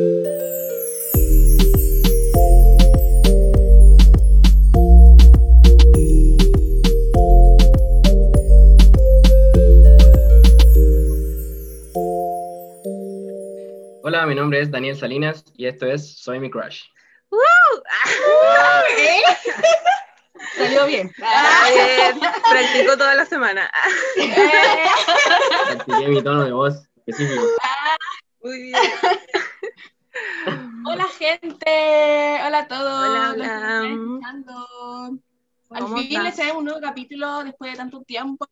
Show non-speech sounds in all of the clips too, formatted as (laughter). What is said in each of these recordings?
Hola, mi nombre es Daniel Salinas y esto es Soy mi Crush. (laughs) Salió bien. Ah, bien. Practicó toda la semana. Practiqué mi tono de voz específico. Muy bien. Hola, a todos. Hola, hola. escuchando. Al ¿Cómo fin les traemos un nuevo capítulo después de tanto tiempo.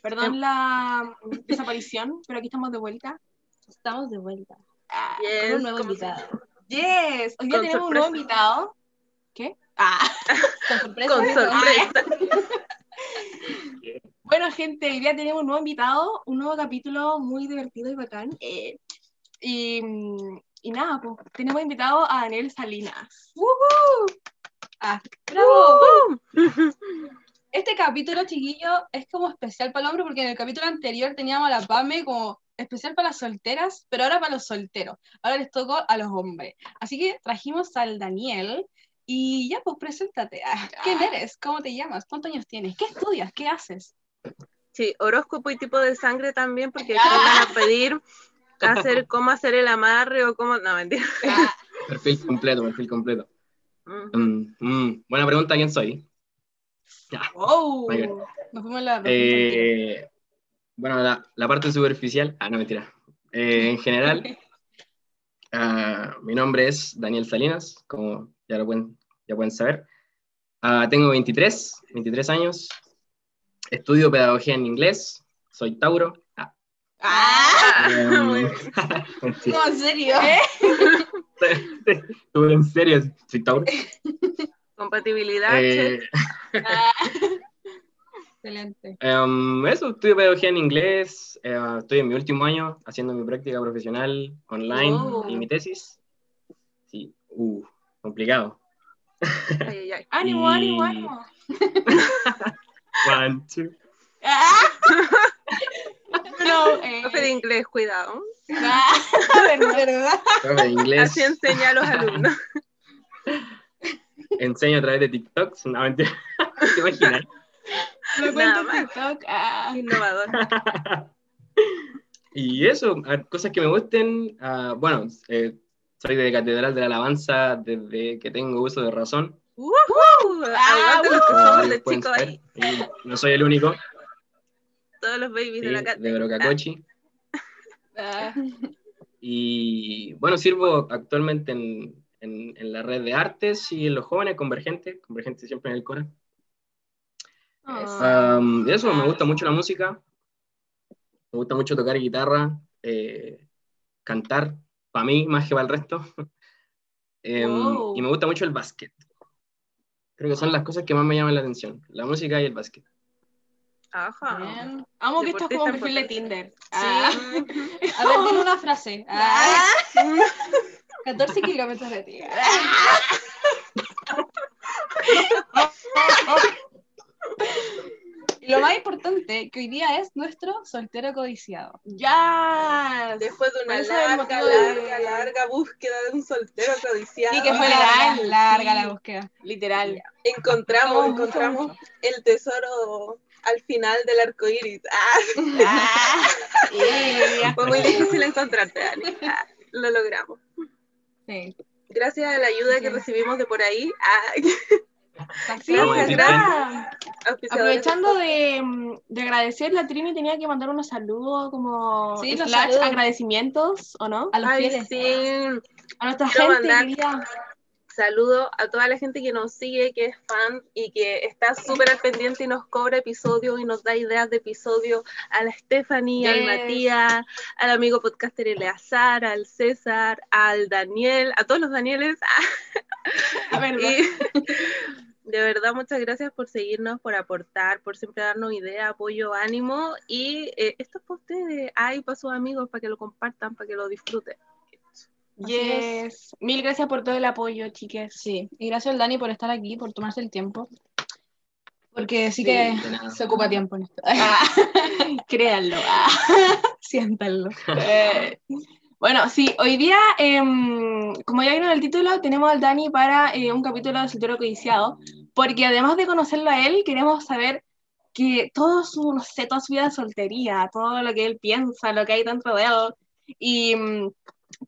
Perdón la desaparición, pero aquí estamos de vuelta. Estamos de vuelta Ah, Yes, con un nuevo ¿cómo invitado. Yes, hoy día tenemos un nuevo sorpresa. invitado. ¿Qué? Ah. (laughs) Con sorpresa. Con sorpresa. Bueno, gente, hoy día tenemos un nuevo invitado, un nuevo capítulo muy divertido y bacán. eh, y, mm, y nada, pues, tenemos invitado a Daniel Salinas. Ah, ¡Bravo! (laughs) Este capítulo, chiquillo, es como especial para el hombre porque en el capítulo anterior teníamos a la PAME como especial para las solteras, pero ahora para los solteros. Ahora les tocó a los hombres. Así que trajimos al Daniel y ya, pues preséntate. Ah, ¿Quién eres? ¿Cómo te llamas? ¿Cuántos años tienes? ¿Qué estudias? ¿Qué haces? Sí, horóscopo y tipo de sangre también, porque aquí me van a pedir hacer (laughs) cómo hacer el amarre o cómo. No, mentira. (laughs) Perfil completo, perfil completo. Mm. Mm, mm, buena pregunta, ¿quién soy? ¡Wow! Muy bien. Nos fuimos la. Eh, bueno, la, la parte superficial, ah, no, mentira. Eh, en general, (laughs) ah, mi nombre es Daniel Salinas, como ya lo pueden, ya pueden saber. Ah, tengo 23, 23 años. Estudio pedagogía en inglés. Soy Tauro. Ah, ¡Ah! Mentira. (laughs) No, en serio. Estuve (laughs) en serio, soy Tauro. Compatibilidad, Eh. (laughs) Excelente. Em, eso, estudio pedagogía en inglés, eh, estoy en mi último año haciendo mi práctica profesional online Wow. y mi tesis. Sí, uh, complicado. Ay, ay, ay. ¡Ánimo, Y- ánimo, ánimo! One, two. ¡Ah! No, eh, Profe de inglés, cuidado. ah, (laughs) ¿Verdad? Profe de inglés, Así enseña a los alumnos. enseño a través de TikTok, no mentira. (laughs) ¿Te imaginas? Me Nada cuento más. TikTok. ah. Innovador. (laughs) y eso, cosas que me gusten. ah, bueno, eh, soy de Catedral de la Alabanza desde que tengo uso de razón. ¡Woohoo! Aguante los que como somos de chicos ahí. Y no soy el único, Todos los babies sí, de la cátedra. de Brocacochi. (laughs) Ah, Y bueno, sirvo actualmente en, en- en la red de artes y en los jóvenes convergentes, convergentes siempre en el core. ah. Um, de eso, me gusta mucho la música, me gusta mucho tocar guitarra, eh, cantar, para mí más que para el resto. (laughs) Em, Wow. Y me gusta mucho el básquet. Creo que son las cosas que más me llaman la atención, la música y el básquet. Ajá. Bien. Amo que esto es como un perfil de Tinder. Sí. Ah. (laughs) A ver, dime una frase. Ah. 14 kilómetros de ti. (laughs) Y lo más importante, que hoy día es nuestro soltero codiciado. Ya. Después de una larga, de- larga, larga búsqueda de un soltero codiciado, Sí, que fue larga, legal, larga sí. la búsqueda. Literal. encontramos, encontramos mucho. el tesoro al final del arco iris. Ah, Ah. (laughs) Yeah. fue muy difícil encontrarte, Dani. Ah, lo logramos. Sí. Gracias a la ayuda que Sí. recibimos de por ahí. Ah, Sí, Vamos a es decir verdad. Aprovechando de, de agradecer, la Trini tenía que mandar unos saludos como Sí, los slash saludos. agradecimientos, ¿o no? A los Ay, fieles. sí. A nuestra Quiero gente querida. Saludo a toda la gente que nos sigue, que es fan y que está súper al pendiente y nos cobra episodios y nos da ideas de episodios. A la Stephanie, al. Matías, al amigo podcaster Eleazar, al César, al Daniel, a todos los Danieles. (laughs) (laughs) (laughs) De verdad, muchas gracias por seguirnos, por aportar, por siempre darnos idea, apoyo, ánimo. Y eh, esto es para ustedes, ahí para sus amigos, para que lo compartan, para que lo disfruten. Así yes. Mil gracias por todo el apoyo, chiques. Sí, y gracias al Dani por estar aquí, por tomarse el tiempo. Porque sí, Sí, que se ocupa tiempo en esto. Ah, (laughs) créanlo. Ah, siéntanlo. Eh, Bueno, sí, hoy día, em, como ya vieron en el título, tenemos al Dani para eh, un capítulo de Soltero Codiciado, porque además de conocerlo a él, queremos saber que todo su, no sé, toda su vida de soltería, todo lo que él piensa, lo que hay dentro de él, y mm,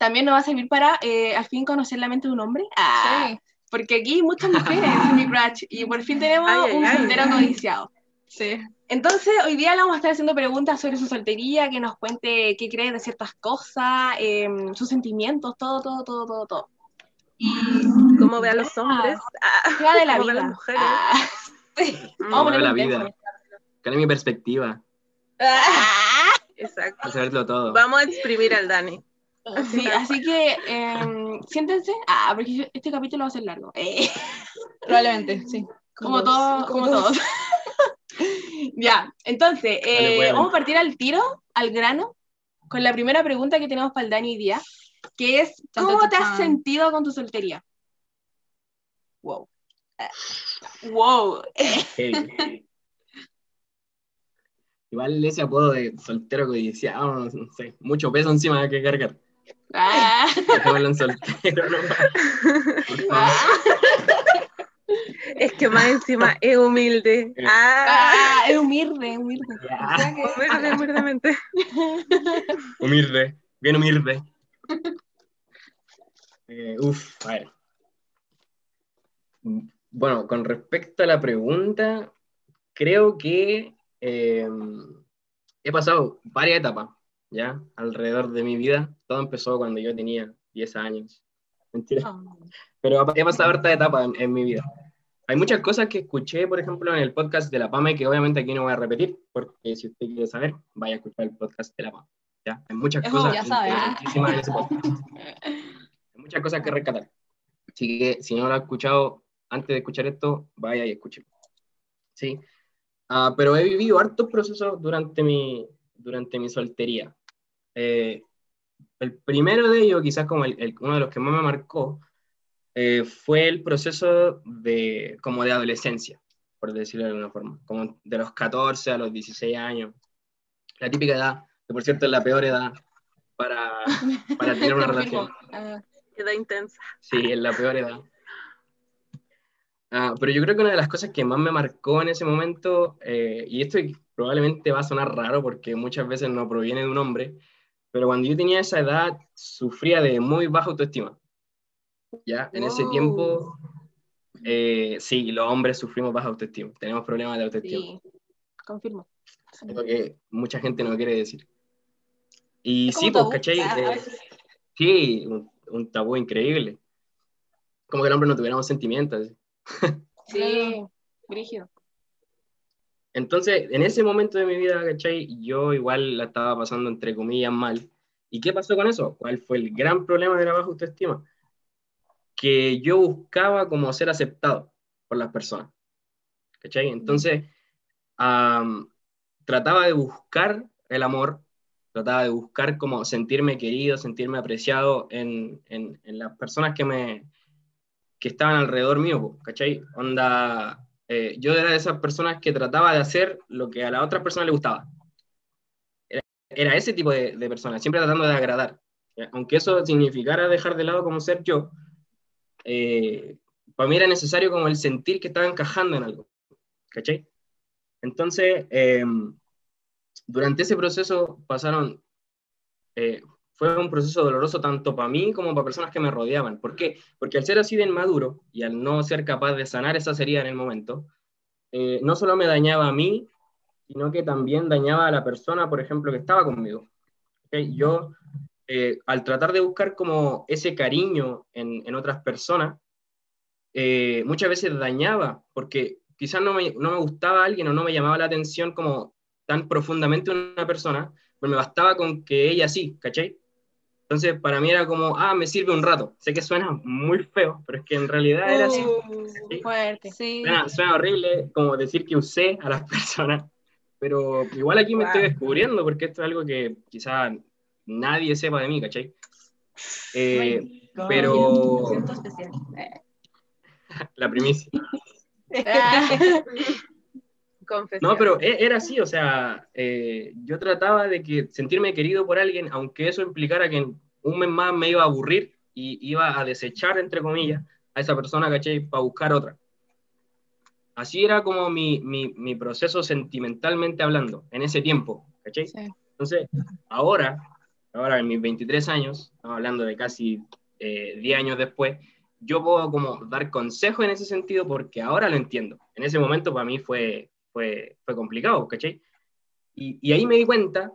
también nos va a servir para eh, al fin conocer la mente de un hombre. Ah, Sí. Porque aquí hay muchas mujeres en mi crush, y por fin tenemos Ay, ay, un ay. soltero codiciado. Sí. Entonces, hoy día le vamos a estar haciendo preguntas sobre su soltería, que nos cuente qué cree de ciertas cosas, em, sus sentimientos, todo, todo, todo, todo, todo. Y Cómo ve a los hombres. Ah, qué va de la (laughs) cómo ve a vida. las mujeres. Ah, (laughs) mm, vamos a la vida. ¿Cuál es mi perspectiva? Ah, Exacto. Para saberlo todo. Vamos a exprimir al Dani. Sí, así que em, siéntense. Ah, porque este capítulo va a ser largo. Eh, Probablemente, sí. como todos, como todos. (laughs) ya, entonces, eh, Dale, pues, vamos a partir al tiro, al grano, con la primera pregunta que tenemos para el Dani hoy día, que es, ¿cómo te has sentido con tu soltería? Wow. Wow. Heavy. (laughs) Igual ese apodo de soltero codiciado, no sé, mucho peso encima que cargar. Ah, Dejémoslo en soltero nomás. Por favor. Es que más encima (laughs) es humilde. Ah, ah, es humilde, humilde. Humilde, humildemente. (laughs) Humilde, bien humilde. Eh, uf, a ver. Bueno, con respecto a la pregunta, creo que eh, he pasado varias etapas, ¿ya? Alrededor de mi vida. Todo empezó cuando yo tenía 10 años. Mentira. Ah. Pero he pasado harta etapas en, en mi vida. Hay muchas cosas que escuché, por ejemplo, en el podcast de La PAME, que obviamente aquí no voy a repetir, porque si usted quiere saber, vaya a escuchar el podcast de La PAME. ¿ya? Hay muchas Eso cosas ¿ah? interesantísimas en ese podcast. Hay muchas cosas que rescatar. Así que si no lo ha escuchado antes de escuchar esto, vaya y escuche. Sí. Ah, pero he vivido hartos procesos durante mi, durante mi soltería. Eh, el primero de ellos, quizás como el, el- uno de los que más me marcó, eh, fue el proceso de, como de adolescencia, por decirlo de alguna forma, como de los 14 a los 16 años. La típica edad, que por cierto es la peor edad para, (laughs) para tener una relación. Ah, Queda intensa. Sí, es la peor edad. Ah, pero yo creo que una de las cosas que más me marcó en ese momento, eh, y esto probablemente va a sonar raro porque muchas veces no proviene de un hombre, pero cuando yo tenía esa edad sufría de muy baja autoestima. ¿Ya? En ese Oh. tiempo, eh, sí, los hombres sufrimos baja autoestima, tenemos problemas de autoestima, sí, confirmo. algo que mucha gente no quiere decir. Y Es sí, pues. ¿cachai? Ah, a Eh, veces. sí, un, un tabú increíble. Como que el hombre no tuviéramos sentimientos. (laughs) Sí, brígido. Entonces, en ese momento de mi vida, ¿cachai? Yo igual la estaba pasando entre comillas mal. ¿Y qué pasó con eso? ¿Cuál fue el gran problema de la baja autoestima? Que yo buscaba como ser aceptado por las personas. ¿Cachai? Entonces, trataba de buscar el amor, trataba de buscar como sentirme querido, sentirme apreciado en, en- las personas que me que estaban alrededor mío, ¿cachai? Onda, eh, yo era de esas personas que trataba de hacer lo que a la otra persona le gustaba. Era, ese tipo de, de persona, siempre tratando de agradar. Aunque eso significara dejar de lado como ser yo, eh, para mí era necesario como el sentir que estaba encajando en algo, ¿cachai? Entonces, eh, durante ese proceso pasaron, eh, fue un proceso doloroso tanto para mí como para personas que me rodeaban. ¿Por qué? Porque al ser así de inmaduro y al no ser capaz de sanar esa herida en el momento, eh, no solo me dañaba a mí, sino que también dañaba a la persona, por ejemplo, que estaba conmigo. ¿Ok? Yo, eh, al tratar de buscar como ese cariño en, en otras personas, eh, muchas veces dañaba, porque quizás no me, no me gustaba alguien o no me llamaba la atención como tan profundamente una persona, pues me bastaba con que ella sí, ¿cachai? Entonces, para mí era como, ah, me sirve un rato. Sé que suena muy feo, pero es que en realidad era así. Uh, fuerte. Sí. Suena, suena horrible como decir que usé a las (laughs) personas, pero igual aquí me Wow. estoy descubriendo porque esto es algo que quizás nadie sepa de mí, ¿cachai? Eh, pero (laughs) la primicia. Confesión. (laughs) No, pero e- era así, o sea, eh, yo trataba de que sentirme querido por alguien, aunque eso implicara que un mes más me iba a aburrir y iba a desechar, entre comillas, a esa persona, ¿cachai? Para buscar otra. Así era como mi, mi, mi, proceso sentimentalmente hablando, en ese tiempo, ¿cachai? Entonces, ahora, ahora en mis 23 años, estamos hablando de casi 10 eh, años después, yo puedo como dar consejo en ese sentido porque ahora lo entiendo. En ese momento para mí fue, fue, fue complicado, ¿cachai? Y, y ahí me di cuenta,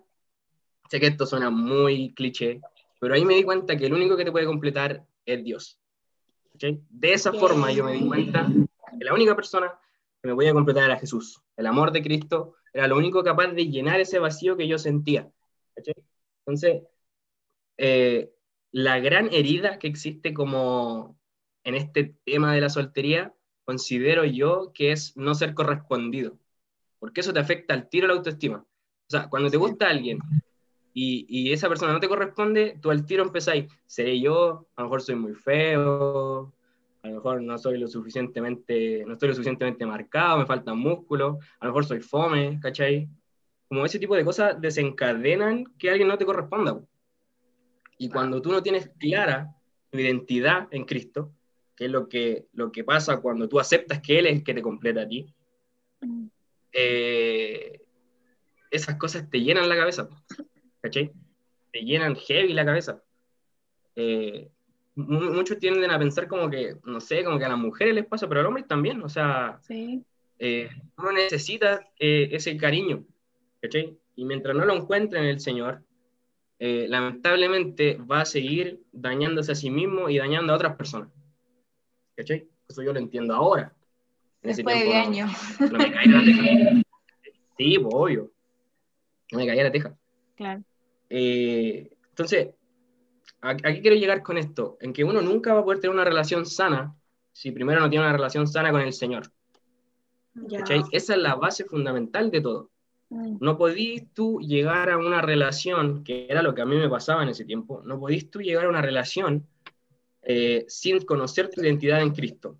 sé que esto suena muy cliché, pero ahí me di cuenta que el único que te puede completar es Dios. ¿cachai? De esa forma yo me di cuenta que la única persona que me podía completar era Jesús. El amor de Cristo era lo único capaz de llenar ese vacío que yo sentía. ¿cachai? Entonces, eh, la gran herida que existe como en este tema de la soltería, considero yo que es no ser correspondido, porque eso te afecta al tiro la autoestima. O sea, cuando te gusta alguien y, y, esa persona no te corresponde, tú al tiro empezáis, seré yo, a lo mejor soy muy feo, a lo mejor no soy lo suficientemente, no estoy lo suficientemente marcado, me faltan músculos, a lo mejor soy fome, ¿cachai? Como ese tipo de cosas desencadenan que alguien no te corresponda. Y cuando tú no tienes clara tu identidad en Cristo, que es lo que, lo que pasa cuando tú aceptas que Él es el que te completa a ti, mm. eh, esas cosas te llenan la cabeza, ¿cachai? Te llenan heavy la cabeza. Eh, muchos tienden a pensar como que, no sé, como que a las mujeres les pasa, pero a los hombres también, o sea, sí. eh, uno necesita eh, ese cariño, ¿cachai? Y mientras no lo encuentre en el Señor, eh, lamentablemente va a seguir dañándose a sí mismo y dañando a otras personas. ¿Cachai? Eso yo lo entiendo ahora. Después de años. No, me caí la teja. Sí, pues, obvio. No me caía la teja. Claro. Eh, entonces, aquí quiero llegar con esto, en que uno nunca va a poder tener una relación sana si primero no tiene una relación sana con el Señor. ¿Cachai? Esa es la base fundamental de todo. Mm. No podís tú llegar a una relación, que era lo que a mí me pasaba en ese tiempo, no podís tú llegar a una relación eh, sin conocer tu identidad en Cristo.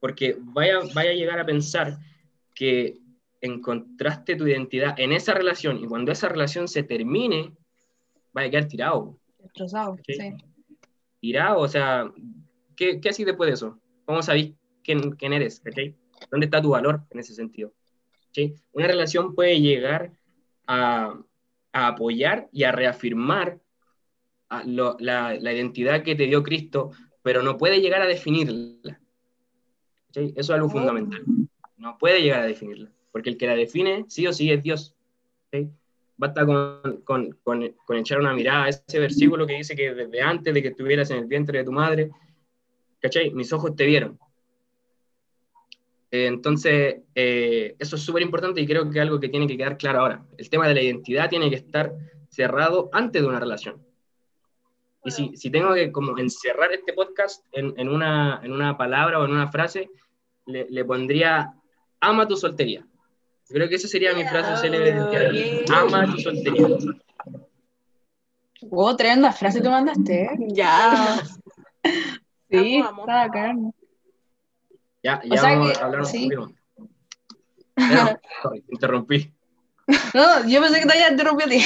Porque vaya, vaya a llegar a pensar que encontraste tu identidad en esa relación y cuando esa relación se termine, vaya a quedar tirado. Destrozado, sí. Tirado, o sea, ¿qué, qué así después de eso? ¿Cómo sabéis quién, quién eres? ¿Dónde está tu valor en ese sentido? Una relación puede llegar a, apoyar y a reafirmar la, identidad que te dio Cristo, pero no puede llegar a definirla. Eso es algo fundamental. No puede llegar a definirla, porque el que la define, sí o sí, es Dios. Basta con, con, con, echar una mirada a ese versículo que dice que desde antes de que estuvieras en el vientre de tu madre, ¿cachai? Mis ojos te vieron. Entonces, eh, eso es súper importante y creo que es algo que tiene que quedar claro ahora. El tema de la identidad tiene que estar cerrado antes de una relación. Y si, si, tengo que como encerrar este podcast en, en, una, en una palabra o en una frase, le, le pondría ama tu soltería. Yo creo que esa sería mi frase célebre. Ama tu soltería. Wow, tremenda frase te mandaste, ¿eh? Ya. sí, está acá. Ya, ya vamos a hablar un sí. poquito (laughs) más. interrumpí. No, yo pensé que te había interrumpido a ti.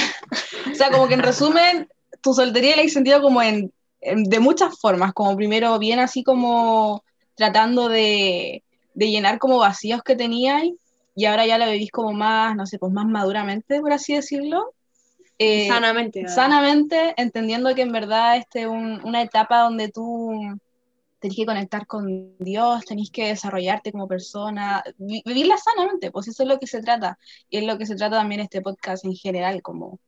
O sea, como que en resumen, tu soltería la he sentido como en, de muchas formas, como primero bien así como tratando de, de llenar como vacíos que teníais y ahora ya la vivís como más, no sé, pues más maduramente, por así decirlo. Eh, sanamente. Sanamente, entendiendo que en verdad este es una etapa donde tú tenés que conectar con Dios, tenés que desarrollarte como persona, vivirla sanamente, pues eso es lo que se trata. Y es lo que se trata también este podcast en general, como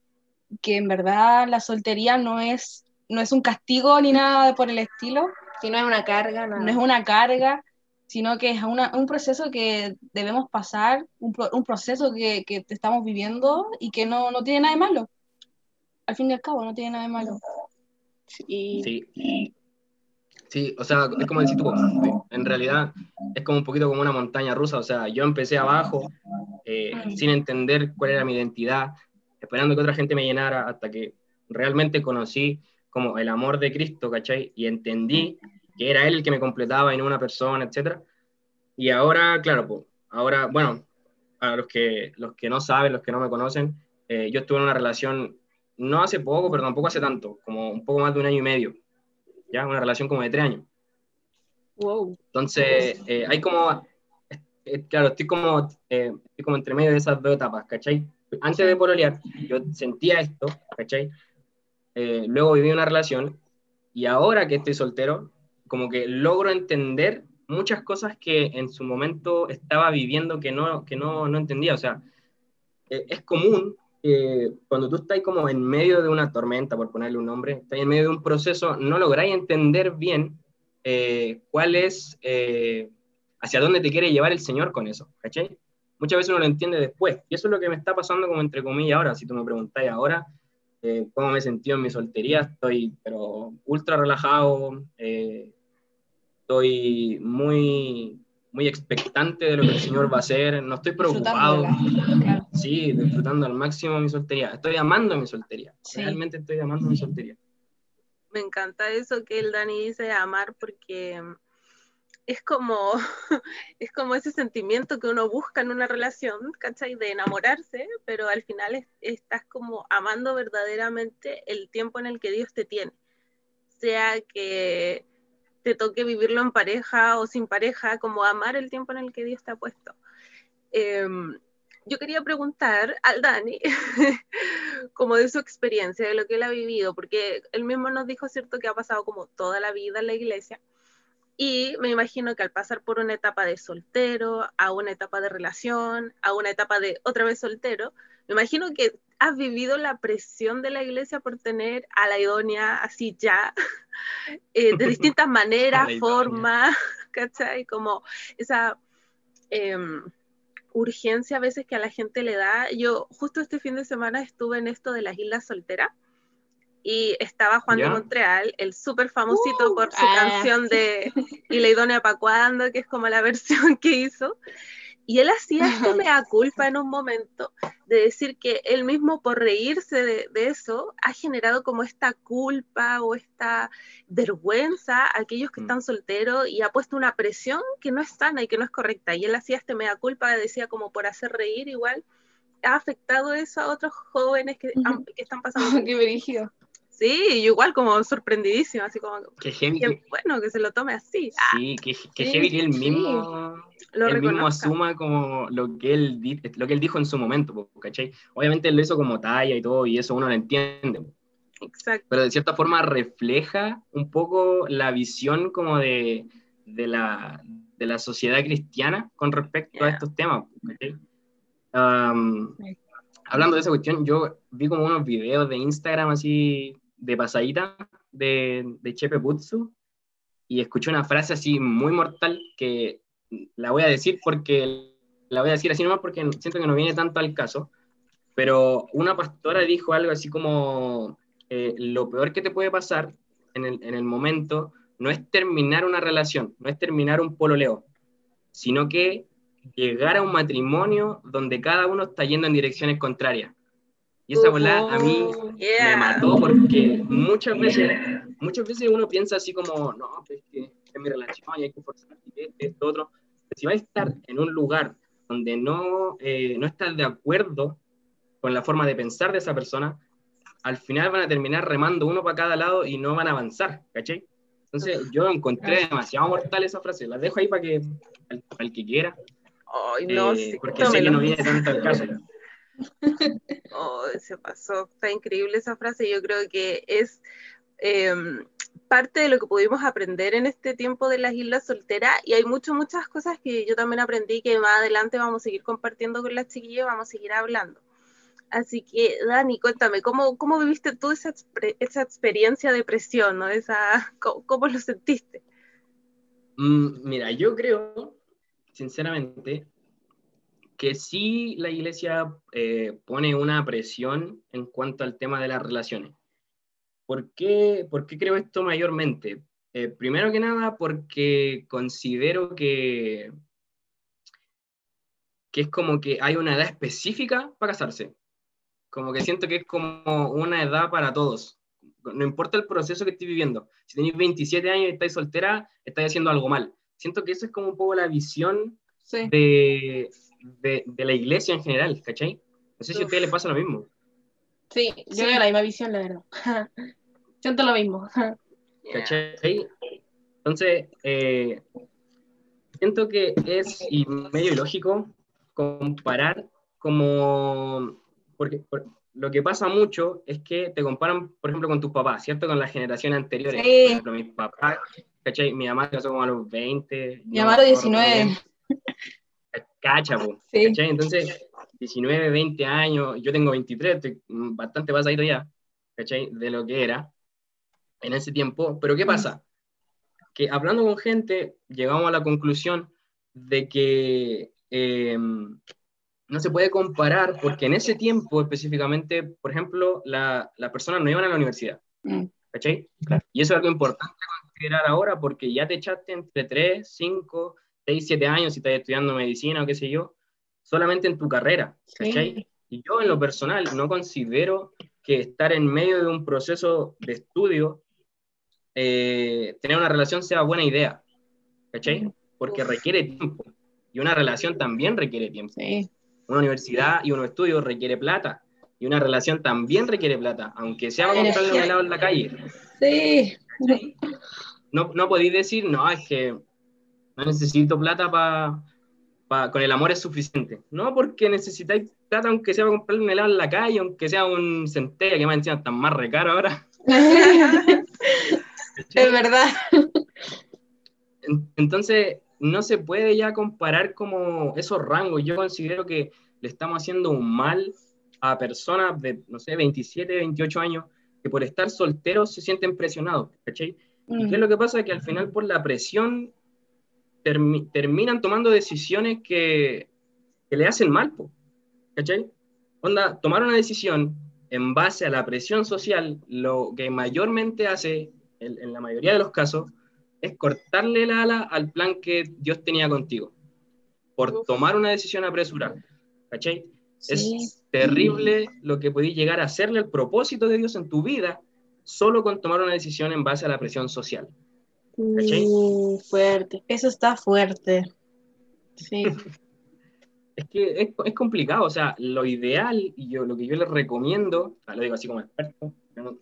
que en verdad la soltería no es, no es un castigo ni nada por el estilo. Que no es una carga, No es una carga, sino que es un proceso que debemos pasar, un, un proceso que, que, estamos viviendo y que no, no, tiene nada de malo. Al fin y al cabo, no tiene nada de malo. Sí. sí. Sí, o sea, es como decís tú, en realidad es como un poquito como una montaña rusa, o sea, yo empecé abajo eh, sin entender cuál era mi identidad, esperando que otra gente me llenara hasta que realmente conocí como el amor de Cristo, ¿cachai? Y entendí que era Él el que me completaba y no una persona, etc. Y ahora, claro, pues, ahora, bueno, a los que, los que no saben, los que no me conocen, eh, yo estuve en una relación no hace poco, pero tampoco hace tanto, como un poco más de un año y medio, ya, una relación como de tres años. Wow. Entonces, eh, hay como, eh, claro, estoy como, eh, estoy como entre medio de esas dos etapas, ¿cachai? Antes de pololear, yo sentía esto, ¿cachai? Eh, luego viví una relación y ahora que estoy soltero, como que logro entender muchas cosas que en su momento estaba viviendo que no, que no, no entendía. O sea, eh, es común que cuando tú estás como en medio de una tormenta, por ponerle un nombre, estás en medio de un proceso, no lográis entender bien eh, cuál es, eh, hacia dónde te quiere llevar el Señor con eso, ¿cachai? Muchas veces uno lo entiende después, y eso es lo que me está pasando como entre comillas ahora, si tú me preguntáis ahora, eh, cómo me he sentido en mi soltería, estoy pero ultra relajado, eh, estoy muy, muy expectante de lo que el Señor va a hacer, no estoy preocupado. Sí, disfrutando al máximo mi soltería, estoy amando mi soltería, Sí. realmente estoy amando mi soltería. Me encanta eso que el Dani dice de amar porque es como, (laughs) es como ese sentimiento que uno busca en una relación, ¿cachai? De enamorarse, pero al final es- estás como amando verdaderamente el tiempo en el que Dios te tiene. Sea que te toque vivirlo en pareja o sin pareja, como amar el tiempo en el que Dios te ha puesto. Em, yo quería preguntar al Dani, (laughs) como de su experiencia, de lo que él ha vivido, porque él mismo nos dijo, ¿cierto?, que ha pasado como toda la vida en la iglesia. Y me imagino que al pasar por una etapa de soltero, a una etapa de relación, a una etapa de otra vez soltero, me imagino que has vivido la presión de la iglesia por tener a la idónea así ya, (laughs) eh, de distintas (laughs) maneras, formas, ¿cachai? Como esa em, urgencia a veces que a la gente le da. Yo justo este fin de semana estuve en esto de las Islas Solteras y estaba Juan de. Montreal, el súper famosito Uh, por su ah, canción de (laughs) Y la idónea pa' cuando, que es como la (laughs) versión que hizo. Y él hacía (laughs) esto mea culpa en un momento de decir que él mismo por reírse de, de eso ha generado como esta culpa o esta vergüenza a aquellos que Mm. están solteros y ha puesto una presión que no es sana y que no es correcta. Y él hacía este mea culpa, decía como por hacer reír igual. Ha afectado eso a otros jóvenes que, (laughs) que están pasando. (laughs) Qué brígido. Sí, igual como sorprendidísimo, así como, Qué heavy, qué que, bueno que se lo tome así. Ah, sí, qué, qué Sí, heavy que él sí. mismo, lo él mismo asuma como lo que él, di- lo que él dijo en su momento, ¿cachai? Obviamente él lo hizo como talla y todo, y eso uno lo entiende. Exacto. pero de cierta forma refleja un poco la visión como de, de, la, de la sociedad cristiana con respecto a estos temas. ¿cachai? Am, Sí. hablando de esa cuestión, yo vi como unos videos de Instagram así de pasadita de, de Chepe Butsu y escuché una frase así muy mortal que la voy a decir porque la voy a decir así nomás porque siento que no viene tanto al caso, pero una pastora dijo algo así como eh, lo peor que te puede pasar en el, en el momento no es terminar una relación, no es terminar un pololeo, sino que llegar a un matrimonio donde cada uno está yendo en direcciones contrarias. Y esa bola a mí me Yeah. mató porque muchas veces, muchas veces uno piensa así como, no, pues es que es mi relación y hay que forzar esto, otro. Pero si vas a estar en un lugar donde no, eh, no estás de acuerdo con la forma de pensar de esa persona, al final van a terminar remando uno para cada lado y no van a avanzar, ¿cachai? Entonces yo encontré demasiado mortal esa frase, la dejo ahí para que, para el, que quiera, Ay, no, eh, sí, porque sé que no viene tanto al caso. Oh, se pasó. Está increíble esa frase. Yo creo que es em, parte de lo que pudimos aprender en este tiempo de las islas solteras. Y hay muchas, muchas cosas que yo también aprendí que más adelante vamos a seguir compartiendo con las chiquillas, vamos a seguir hablando. Así que, Dani, cuéntame, ¿cómo, cómo viviste tú esa, esa experiencia de presión? ¿no? esa, ¿cómo, cómo lo sentiste? Mm, mira, yo creo, sinceramente, que sí la iglesia eh, pone una presión en cuanto al tema de las relaciones. ¿Por qué, por qué creo esto mayormente? Eh, primero que nada, porque considero que, que es como que hay una edad específica para casarse. Como que siento que es como una edad para todos. No importa el proceso que estés viviendo. Si tenéis 27 años y estáis soltera, estáis haciendo algo mal. Siento que eso es como un poco la visión Sí. de, de, de la iglesia en general, ¿cachai? No sé si a ustedes les pasa lo mismo. Sí, yo veo la misma visión, la verdad. (laughs) Siento lo mismo. (laughs) ¿Cachai? Entonces, eh, siento que es y medio ilógico comparar como, porque por- lo que pasa mucho es que te comparan, por ejemplo, con tus papás, ¿cierto? Con las generaciones anteriores. Sí. Por ejemplo, mis papás, ¿cachai? Mi mamá se casó como a los 20. Mi mamá a los ahora 19. Cacha, po, Sí. ¿cachai? Entonces, 19, 20 años, yo tengo 23, estoy mm, bastante pasadito ya, ¿cachai? De lo que era en ese tiempo. Pero ¿qué pasa? Que hablando con gente, llegamos a la conclusión de que eh, no se puede comparar porque en ese tiempo específicamente, por ejemplo, la- las personas no iban a la universidad. Mm. ¿Cachai? Y eso es algo importante considerar ahora porque ya te echaste entre 3, 5, 6, 7 años si estás estudiando medicina o qué sé yo, solamente en tu carrera. ¿Cachai? Sí. Y yo en lo personal no considero que estar en medio de un proceso de estudio, eh, tener una relación sea buena idea. ¿Cachai? Porque Uf. requiere tiempo. Y una relación también requiere tiempo. Sí. Una universidad y un estudio requiere plata. Y una relación también requiere plata, aunque sea para comprarle un helado en la calle. Sí. No, no podéis decir, no, es que no necesito plata para... con el amor es suficiente. No, porque necesitáis plata aunque sea para comprarle un helado en la calle, aunque sea un centella, que más encima están más recaro ahora. (laughs) es verdad. En- Entonces, no se puede ya comparar como esos rangos. Yo considero que le estamos haciendo un mal a personas de, no sé, 27, 28 años, que por estar solteros se sienten presionados, ¿cachai? ¿Y qué es lo que pasa? Que al final por la presión termi- terminan tomando decisiones que, que le hacen mal, po, ¿cachai? Onda, tomar una decisión en base a la presión social, lo que mayormente hace, en, en la mayoría de los casos, es cortarle la ala al plan que Dios tenía contigo, por tomar una decisión apresurada, ¿cachai? Sí. Es terrible lo que podéis llegar a hacerle al propósito de Dios en tu vida solo con tomar una decisión en base a la presión social. ¿Cachai? Mm, fuerte. Eso está fuerte. Sí. (laughs) Es que es, es complicado, o sea, lo ideal y yo, lo que yo les recomiendo, o sea, lo digo así como experto, no-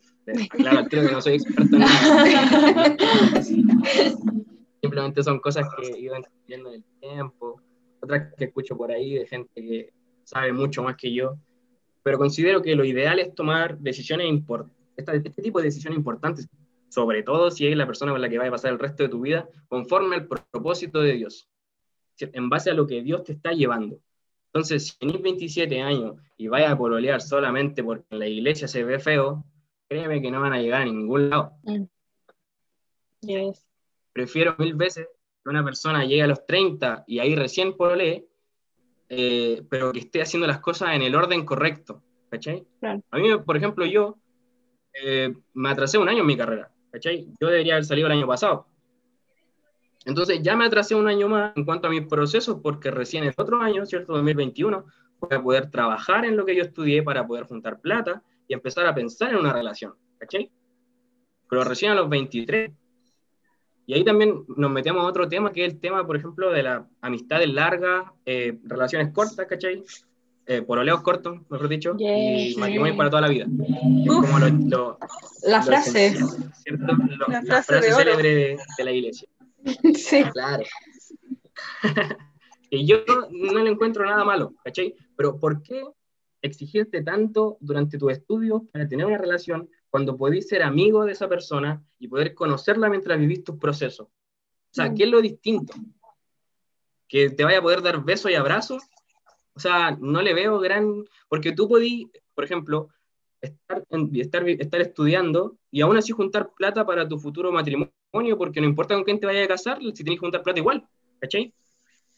al tiro que no soy experto en nada. (laughs) Simplemente son cosas que he ido entendiendo en el tiempo, otras que escucho por ahí de gente que sabe mucho más que yo, pero considero que lo ideal es tomar decisiones importantes, este tipo de decisiones importantes, sobre todo si es la persona con la que vas a pasar el resto de tu vida, conforme al propósito de Dios, en base a lo que Dios te está llevando. Entonces, si tenés 27 años y vayas a pololear solamente porque en la iglesia se ve feo, créeme que no van a llegar a ningún lado. Yes. Prefiero mil veces que una persona llegue a los 30 y ahí recién pololee, eh, pero que esté haciendo las cosas en el orden correcto, ¿cachai? Claro. A mí, por ejemplo, yo eh, me atrasé un año en mi carrera, ¿cachai? Yo debería haber salido el año pasado. Entonces ya me atrasé un año más en cuanto a mis procesos, porque recién el otro año, ¿cierto? 2021, voy a poder trabajar en lo que yo estudié para poder juntar plata y empezar a pensar en una relación, ¿cachai? Pero recién a los 23. Y ahí también nos metemos a otro tema, que es el tema, por ejemplo, de las amistades largas, eh, relaciones cortas, ¿cachai? Eh, pololeos cortos, mejor dicho, Yes. y matrimonios para toda la vida. Es Uf. como lo, lo- La lo frase. esencial, ¿cierto? Lo- La la frase frase, de célebre de, de la iglesia. (laughs) Sí. Claro. (laughs) y yo no le encuentro nada malo, ¿cachai? Pero ¿por qué exigirte tanto durante tus estudios para tener una relación cuando podés ser amigo de esa persona y poder conocerla mientras vivís tus procesos? O sea. ¿qué es lo distinto? ¿Que te vaya a poder dar besos y abrazos? O sea, no le veo gran... Porque tú podís, por ejemplo, estar, en- estar, estar estudiando y aún así juntar plata para tu futuro matrimonio, porque no importa con quién te vayas a casar, si tienes que juntar plata igual, ¿cachai?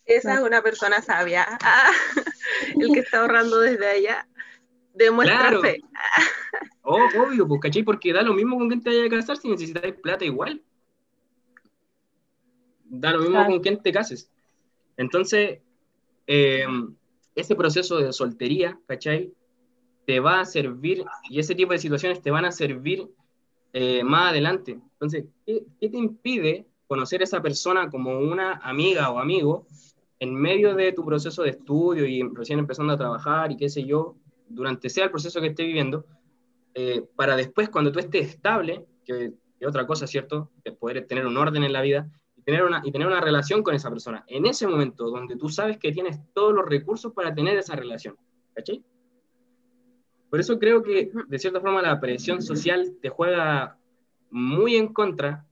Esa es una persona sabia. Ah, (laughs) el que está ahorrando desde allá demuestra Claro. fe. Oh, obvio, pues, ¿cachai? Porque da lo mismo con quién te vayas a casar si necesitas plata igual. Da lo mismo Claro. con quién te cases. Entonces, eh, ese proceso de soltería, ¿cachai? Te va a servir, y ese tipo de situaciones te van a servir eh, más adelante. Entonces, ¿qué, qué te impide conocer a esa persona como una amiga o amigo en medio de tu proceso de estudio y recién empezando a trabajar y qué sé yo, durante sea el proceso que esté viviendo, eh, para después, cuando tú estés estable, que es otra cosa, ¿cierto? De poder tener un orden en la vida y tener, una, y tener una relación con esa persona. En ese momento donde tú sabes que tienes todos los recursos para tener esa relación. ¿Cachai? Por eso creo que, de cierta forma, la presión social te juega muy en contra,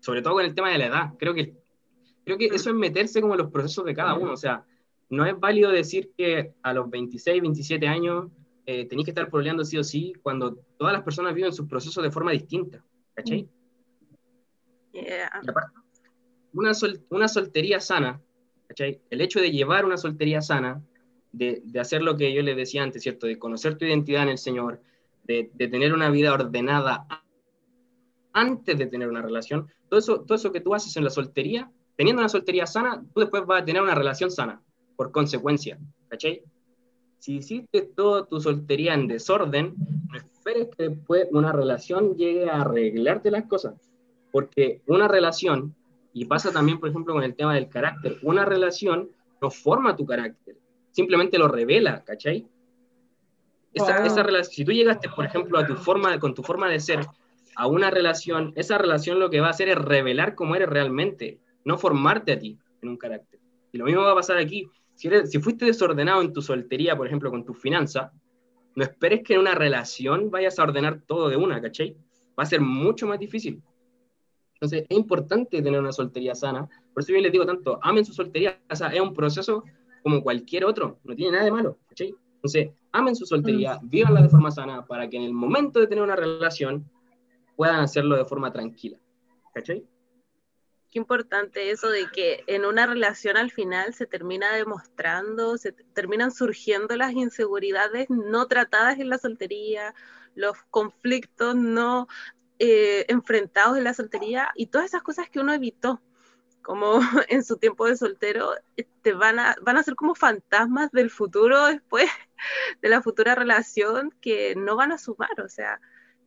sobre todo con el tema de la edad. Creo que, creo que eso es meterse como en los procesos de cada uno. O sea, no es válido decir que a los 26, 27 años eh, tenéis que estar proleando sí o sí cuando todas las personas viven sus procesos de forma distinta. ¿Cachai? Una, una soltería sana. El hecho de llevar una soltería sana de, hacer lo que yo les decía antes, ¿cierto? De conocer tu identidad en el Señor, de, tener una vida ordenada antes de tener una relación, todo eso, todo eso que tú haces en la soltería, teniendo una soltería sana, tú después vas a tener una relación sana, por consecuencia. Si hiciste toda tu soltería en desorden, no esperes que después una relación llegue a arreglarte las cosas, porque una relación, y pasa también, por ejemplo, con el tema del carácter, una relación no forma tu carácter, simplemente lo revela, ¿cachai? Esa, esa relación, si tú llegaste, por ejemplo, a tu forma, con tu forma de ser, a una relación, esa relación lo que va a hacer es revelar cómo eres realmente, no formarte a ti en un carácter. Y lo mismo va a pasar aquí. Si, eres, si fuiste desordenado en tu soltería, por ejemplo, con tu finanza, no esperes que en una relación vayas a ordenar todo de una, ¿cachai? Va a ser mucho más difícil. Entonces, es importante tener una soltería sana. Por eso yo les digo tanto, amen su soltería. O sea, es un proceso como cualquier otro, no tiene nada de malo. Entonces, amen su soltería, mm. vívanla de forma sana para que en el momento de tener una relación puedan hacerlo de forma tranquila, ¿cachai? Qué importante eso de que en una relación al final se termina demostrando, se terminan surgiendo las inseguridades no tratadas en la soltería, los conflictos no eh, enfrentados en la soltería y todas esas cosas que uno evitó como (laughs) en su tiempo de soltero, te este, van a, van a ser como fantasmas del futuro (laughs) después, de la futura relación, que no van a sumar. O sea,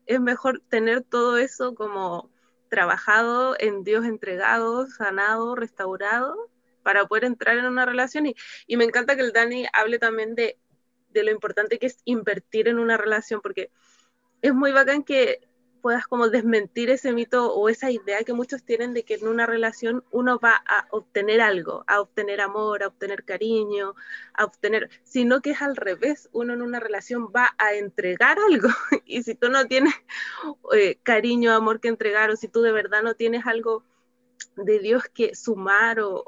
es mejor tener todo eso como trabajado en Dios entregado, sanado, restaurado, para poder entrar en una relación. Y, y me encanta que el Dani hable también de, de lo importante que es invertir en una relación, porque es muy bacán que puedas como desmentir ese mito o esa idea que muchos tienen de que en una relación uno va a obtener algo, a obtener amor, a obtener cariño, a obtener, sino que es al revés, uno en una relación va a entregar algo (laughs) y si tú no tienes eh, cariño, amor que entregar o si tú de verdad no tienes algo de Dios que sumar o,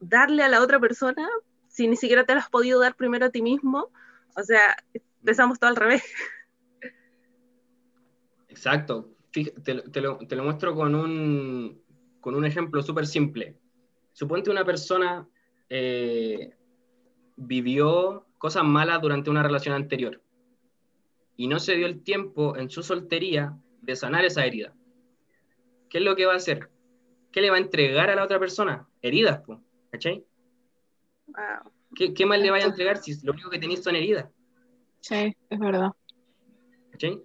darle a la otra persona, si ni siquiera te lo has podido dar primero a ti mismo, o sea, empezamos todo al revés. (laughs) Exacto. Te, lo, muestro con un, con un ejemplo súper simple. Suponte una persona eh, vivió cosas malas durante una relación anterior y no se dio el tiempo en su soltería de sanar esa herida. ¿Qué es lo que va a hacer? ¿Qué le va a entregar a la otra persona? Heridas, ¿cachai? ¿Qué, ¿Qué, más le vaya a entregar si lo único que tenéis son heridas? Sí, es verdad. ¿Cachai?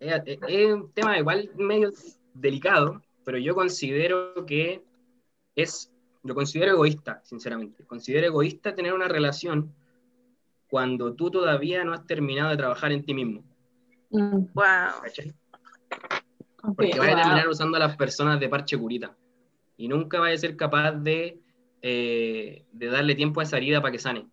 Es, un tema igual medio delicado, pero yo considero que es, lo considero egoísta, sinceramente. Considero egoísta tener una relación cuando tú todavía no has terminado de trabajar en ti mismo. Wow. Porque vas a terminar usando a las personas de parche curita. Y nunca vas a ser capaz de, eh, de darle tiempo a esa herida para que sane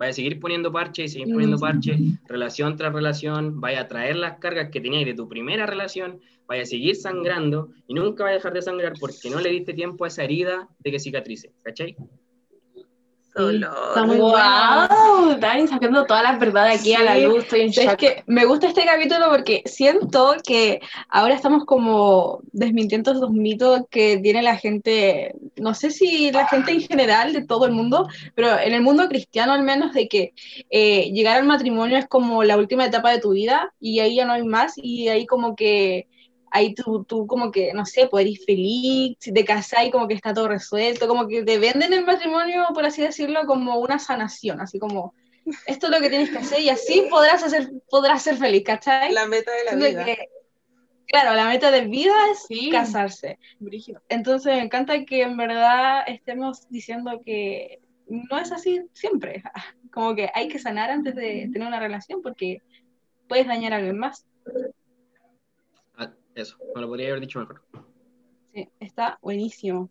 vaya a seguir poniendo parche y seguir poniendo parche, relación tras relación, vaya a traer las cargas que tenías de tu primera relación, vaya a seguir sangrando y nunca va a dejar de sangrar porque no le diste tiempo a esa herida de que cicatrice, ¿cachai? Está muy wow, Dani sacando todas las verdades aquí a la luz, estoy en Es que me gusta este capítulo porque siento que ahora estamos como desmintiendo esos mitos que tiene la gente, no sé si la gente en general de todo el mundo, pero en el mundo cristiano al menos de que eh, llegar al matrimonio es como la última etapa de tu vida y ahí ya no hay más y ahí como que ahí tú, tú como que, no sé, pues eres feliz, si te casas y como que está todo resuelto, como que te venden el matrimonio, por así decirlo, como una sanación, así como, esto es lo que tienes que hacer y así podrás, hacer, podrás ser feliz, ¿cachai? La meta de la vida. claro, la meta de vida es casarse. Entonces me encanta que en verdad estemos diciendo que no es así siempre, (laughs) como que hay que sanar antes de tener una relación porque puedes dañar a alguien más. Eso, me lo podría haber dicho mejor. Sí, está buenísimo.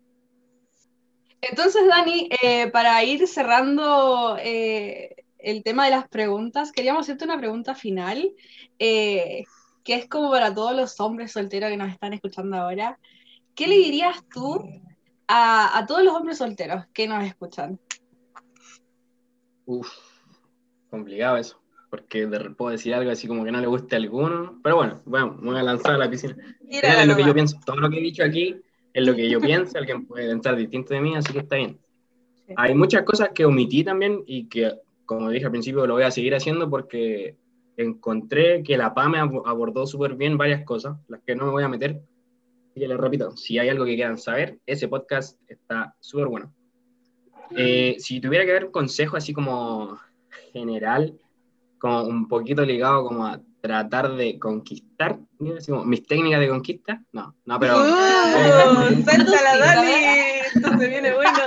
Entonces, Dani, eh, para ir cerrando eh, el tema de las preguntas, queríamos hacerte una pregunta final, eh, que es como para todos los hombres solteros que nos están escuchando ahora. ¿Qué le dirías tú a, a todos los hombres solteros que nos escuchan? Uf, complicado eso, porque de- puedo decir algo así como que no le guste a alguno, pero bueno, bueno, me voy a lanzar a la piscina. Tírala Es lo que yo pienso, todo lo que he dicho aquí es lo que yo pienso, alguien puede pensar distinto de mí, así que está bien. Sí. Hay muchas cosas que omití también y que, como dije al principio, lo voy a seguir haciendo porque encontré que la PAME ab- abordó súper bien varias cosas, las que no me voy a meter. Y les repito, si hay algo que quieran saber, ese podcast está súper bueno. Eh, si tuviera que dar un consejo así como general, como un poquito ligado como a tratar de conquistar, mis técnicas de conquista, no, no, pero... ¡Uh! ¡Suéltala, Dani! Esto se viene bueno.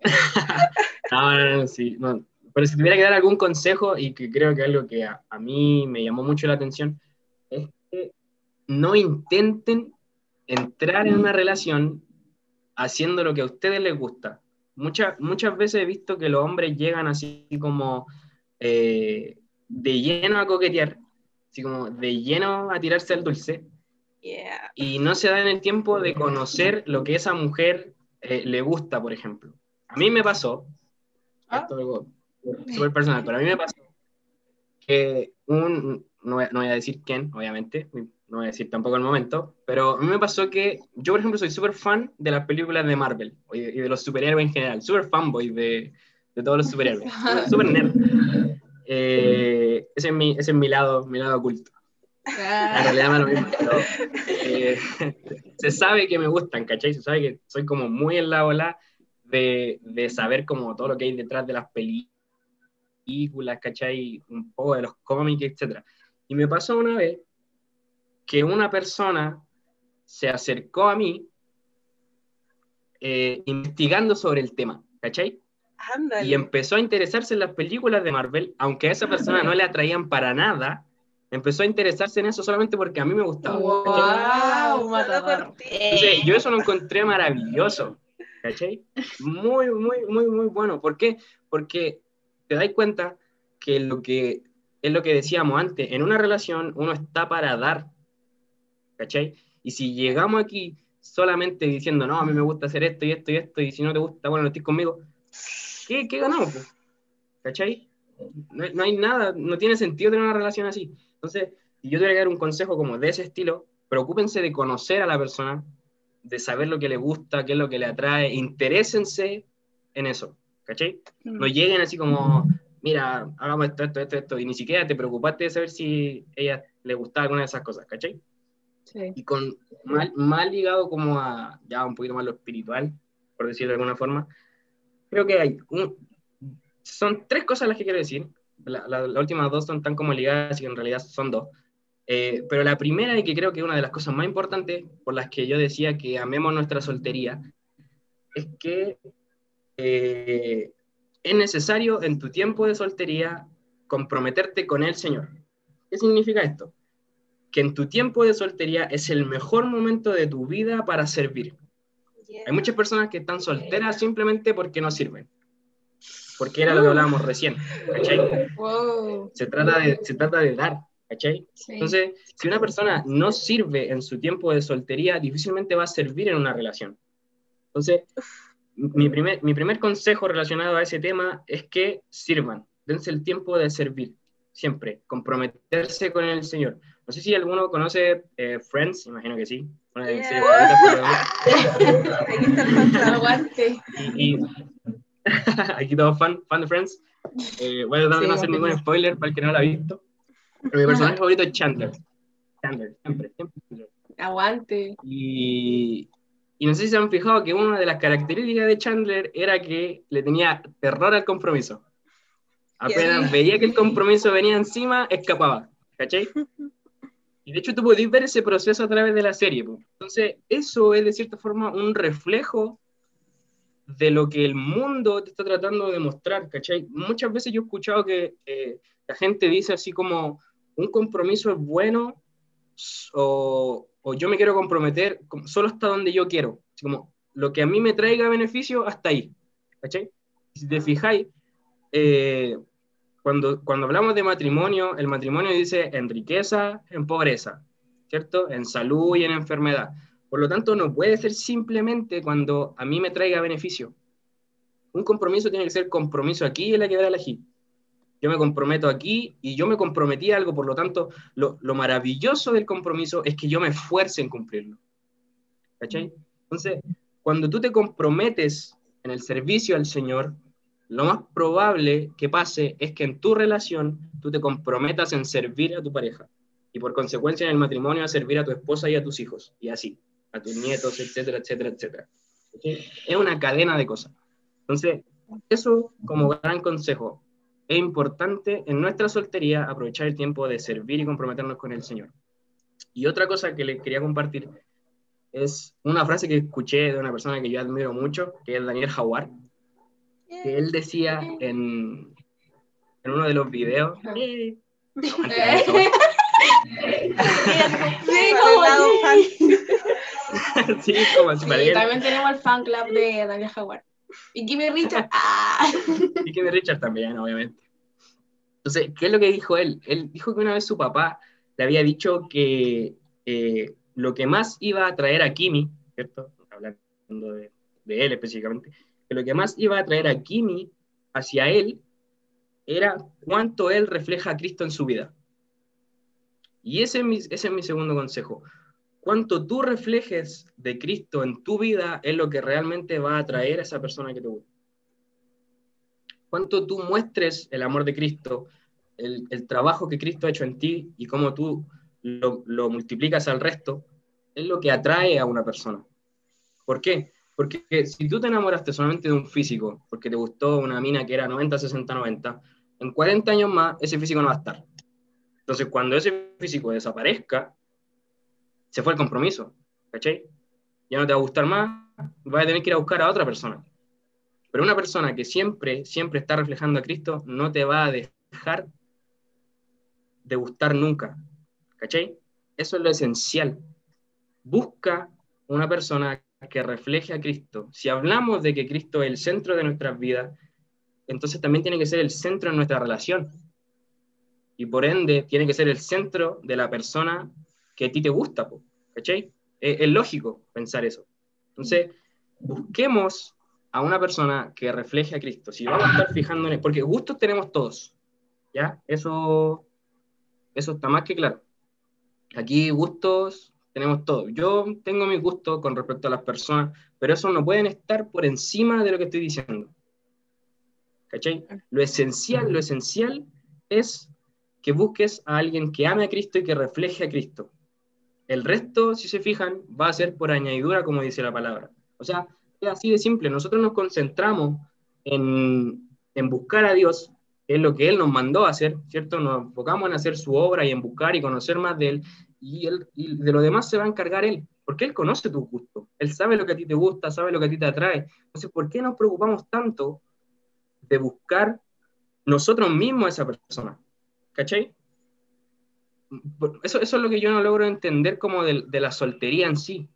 (laughs) No, no, no, sí, no. Pero si tuviera que dar algún consejo, y que creo que algo que a, a mí me llamó mucho la atención, es que no intenten entrar en una relación haciendo lo que a ustedes les gusta. Muchas, muchas veces he visto que los hombres llegan así como eh, de lleno a coquetear, así como de lleno a tirarse al dulce, Yeah. y no se dan el tiempo de conocer lo que esa mujer eh, le gusta, por ejemplo. A mí me pasó, Ah. esto es algo súper personal, pero a mí me pasó que un, no voy, a- no voy a decir quién, obviamente, no voy a decir tampoco el momento, pero a mí me pasó que yo, por ejemplo, soy súper fan de las películas de Marvel y de, y de los superhéroes en general, súper fanboy de, de todos los superhéroes, (laughs) súper nerd. Eh, ese, es mi, ese es mi lado, mi lado oculto. En realidad me lo mismo, pero eh, (laughs) se sabe que me gustan, ¿cachai? Se sabe que soy como muy en la ola de, de saber como todo lo que hay detrás de las películas, ¿cachai? Un poco de los cómics, etc. Y me pasó una vez que una persona se acercó a mí eh, investigando sobre el tema, ¿cachai? Ándale. y empezó a interesarse en las películas de Marvel, aunque a esa persona no le atraían para nada, empezó a interesarse en eso solamente porque a mí me gustaba. Wow, matador. por ti. Entonces, yo eso lo encontré maravilloso, ¿cachai? Muy, muy, muy, muy bueno. ¿Por qué? Porque te das cuenta que lo que es lo que decíamos antes, en una relación uno está para dar, ¿cachai? Y si llegamos aquí solamente diciendo, no, a mí me gusta hacer esto y esto y esto, y si no te gusta, bueno, no estés conmigo, ¿qué, qué ganamos? po? ¿Cachai? No, no hay nada, no tiene sentido tener una relación así. Entonces, si yo tuviera que dar un consejo como de ese estilo, preocúpense de conocer a la persona, de saber lo que le gusta, qué es lo que le atrae, interésense en eso, ¿cachai? No lleguen así como, mira, hagamos esto, esto, esto, esto, y ni siquiera te preocupaste de saber si ella le gustaba alguna de esas cosas, ¿cachai? Sí. y con mal, mal ligado como a ya un poquito más lo espiritual, por decirlo de alguna forma, creo que hay un- son tres cosas las que quiero decir. La- la- las últimas dos son tan como ligadas y en realidad son dos. Eh, pero la primera y que creo que es una de las cosas más importantes por las que yo decía que amemos nuestra soltería es que eh, es necesario en tu tiempo de soltería comprometerte con el Señor. ¿Qué significa esto? Que en tu tiempo de soltería es el mejor momento de tu vida para servir. Hay muchas personas que están solteras simplemente porque no sirven. Porque era lo que hablábamos recién. ¿cachai? Wow. Se trata de, se trata de dar. ¿cachai? Sí. Entonces, si una persona no sirve en su tiempo de soltería, difícilmente va a servir en una relación. Entonces, mi primer, mi primer consejo relacionado a ese tema es que sirvan, dense el tiempo de servir, siempre, comprometerse con el Señor. No sé si alguno conoce eh, Friends, imagino que sí. De (laughs) está el fantasma. Aguante. y, y- (laughs) aquí todos fan, fan de Friends. Eh, bueno, no, Sí, no hacer ningún spoiler para el que no lo ha visto. Pero mi personaje favorito es Chandler. Chandler, siempre, siempre. Aguante. Y, y no sé si se han fijado que una de las características de Chandler era que le tenía terror al compromiso. Apenas Yeah. veía que el compromiso venía encima, escapaba. ¿Cachai? (laughs) Y de hecho tú podés ver ese proceso a través de la serie. po. Entonces, eso es de cierta forma un reflejo de lo que el mundo te está tratando de mostrar, ¿cachai? Muchas veces yo he escuchado que eh, la gente dice así como, un compromiso es bueno o, o yo me quiero comprometer solo hasta donde yo quiero. Así como lo que a mí me traiga beneficio, hasta ahí. ¿Cachai? Si te fijáis, eh, cuando, cuando hablamos de matrimonio, el matrimonio dice en riqueza, en pobreza, ¿cierto? En salud y en enfermedad. Por lo tanto, no puede ser simplemente cuando a mí me traiga beneficio. Un compromiso tiene que ser compromiso aquí en la quebrada allí. Yo me comprometo aquí y yo me comprometí a algo, por lo tanto, lo, lo maravilloso del compromiso es que yo me esfuerce en cumplirlo. ¿Cachai? Entonces, cuando tú te comprometes en el servicio al Señor, lo más probable que pase es que en tu relación tú te comprometas en servir a tu pareja y por consecuencia en el matrimonio a servir a tu esposa y a tus hijos y así, a tus nietos, etcétera, etcétera, etcétera. Es una cadena de cosas. Entonces, eso como gran consejo, es importante en nuestra soltería aprovechar el tiempo de servir y comprometernos con el Señor. Y otra cosa que les quería compartir es una frase que escuché de una persona que yo admiro mucho, que es Daniel Jaguar, que él decía en, en uno de los videos. sí, como (laughs) sí, también tenemos el fan club de Daniel Jaguar. Y Kimmy Richard. (laughs) ¡ah! Y Kimmy Richard también, obviamente. Entonces, ¿qué es lo que dijo él? Él dijo que una vez su papá le había dicho que eh, lo que más iba a atraer a Kimi, ¿cierto? Hablando de, de él específicamente, que lo que más iba a atraer a Kimi hacia él era cuánto él refleja a Cristo en su vida. Y ese es mi, ese es mi segundo consejo. Cuánto tú reflejes de Cristo en tu vida es lo que realmente va a atraer a esa persona que te gusta. Cuánto tú muestres el amor de Cristo, el, el trabajo que Cristo ha hecho en ti y cómo tú lo, lo multiplicas al resto, es lo que atrae a una persona. ¿Por qué? Porque si tú te enamoraste solamente de un físico, porque te gustó una mina que era 90, 60, 90, en 40 años más ese físico no va a estar. Entonces, cuando ese físico desaparezca, se fue el compromiso, ¿cachai? Ya no te va a gustar más, vas a tener que ir a buscar a otra persona. Pero una persona que siempre, siempre está reflejando a Cristo, no te va a dejar de gustar nunca, ¿cachai? Eso es lo esencial. Busca una persona que refleje a Cristo. Si hablamos de que Cristo es el centro de nuestras vidas, entonces también tiene que ser el centro de nuestra relación. Y por ende, tiene que ser el centro de la persona que a ti te gusta, ¿cachai? Es, es lógico pensar eso. Entonces, busquemos a una persona que refleje a Cristo. Si vamos a estar él, porque gustos tenemos todos, ¿ya? Eso, eso está más que claro. Aquí gustos tenemos todo. Yo tengo mi gusto con respecto a las personas, pero eso no pueden estar por encima de lo que estoy diciendo. ¿Cachai? Lo esencial, lo esencial es que busques a alguien que ame a Cristo y que refleje a Cristo. El resto, si se fijan, va a ser por añadidura, como dice la palabra. O sea, es así de simple. Nosotros nos concentramos en, en buscar a Dios, es lo que Él nos mandó a hacer, ¿cierto? Nos enfocamos en hacer su obra y en buscar y conocer más de Él, y, él, y de lo demás se va a encargar él, porque él conoce tu gusto, él sabe lo que a ti te gusta, sabe lo que a ti te atrae. Entonces, ¿por qué nos preocupamos tanto de buscar nosotros mismos a esa persona? ¿Cachai? Eso, eso es lo que yo no logro entender como de, de la soltería en sí.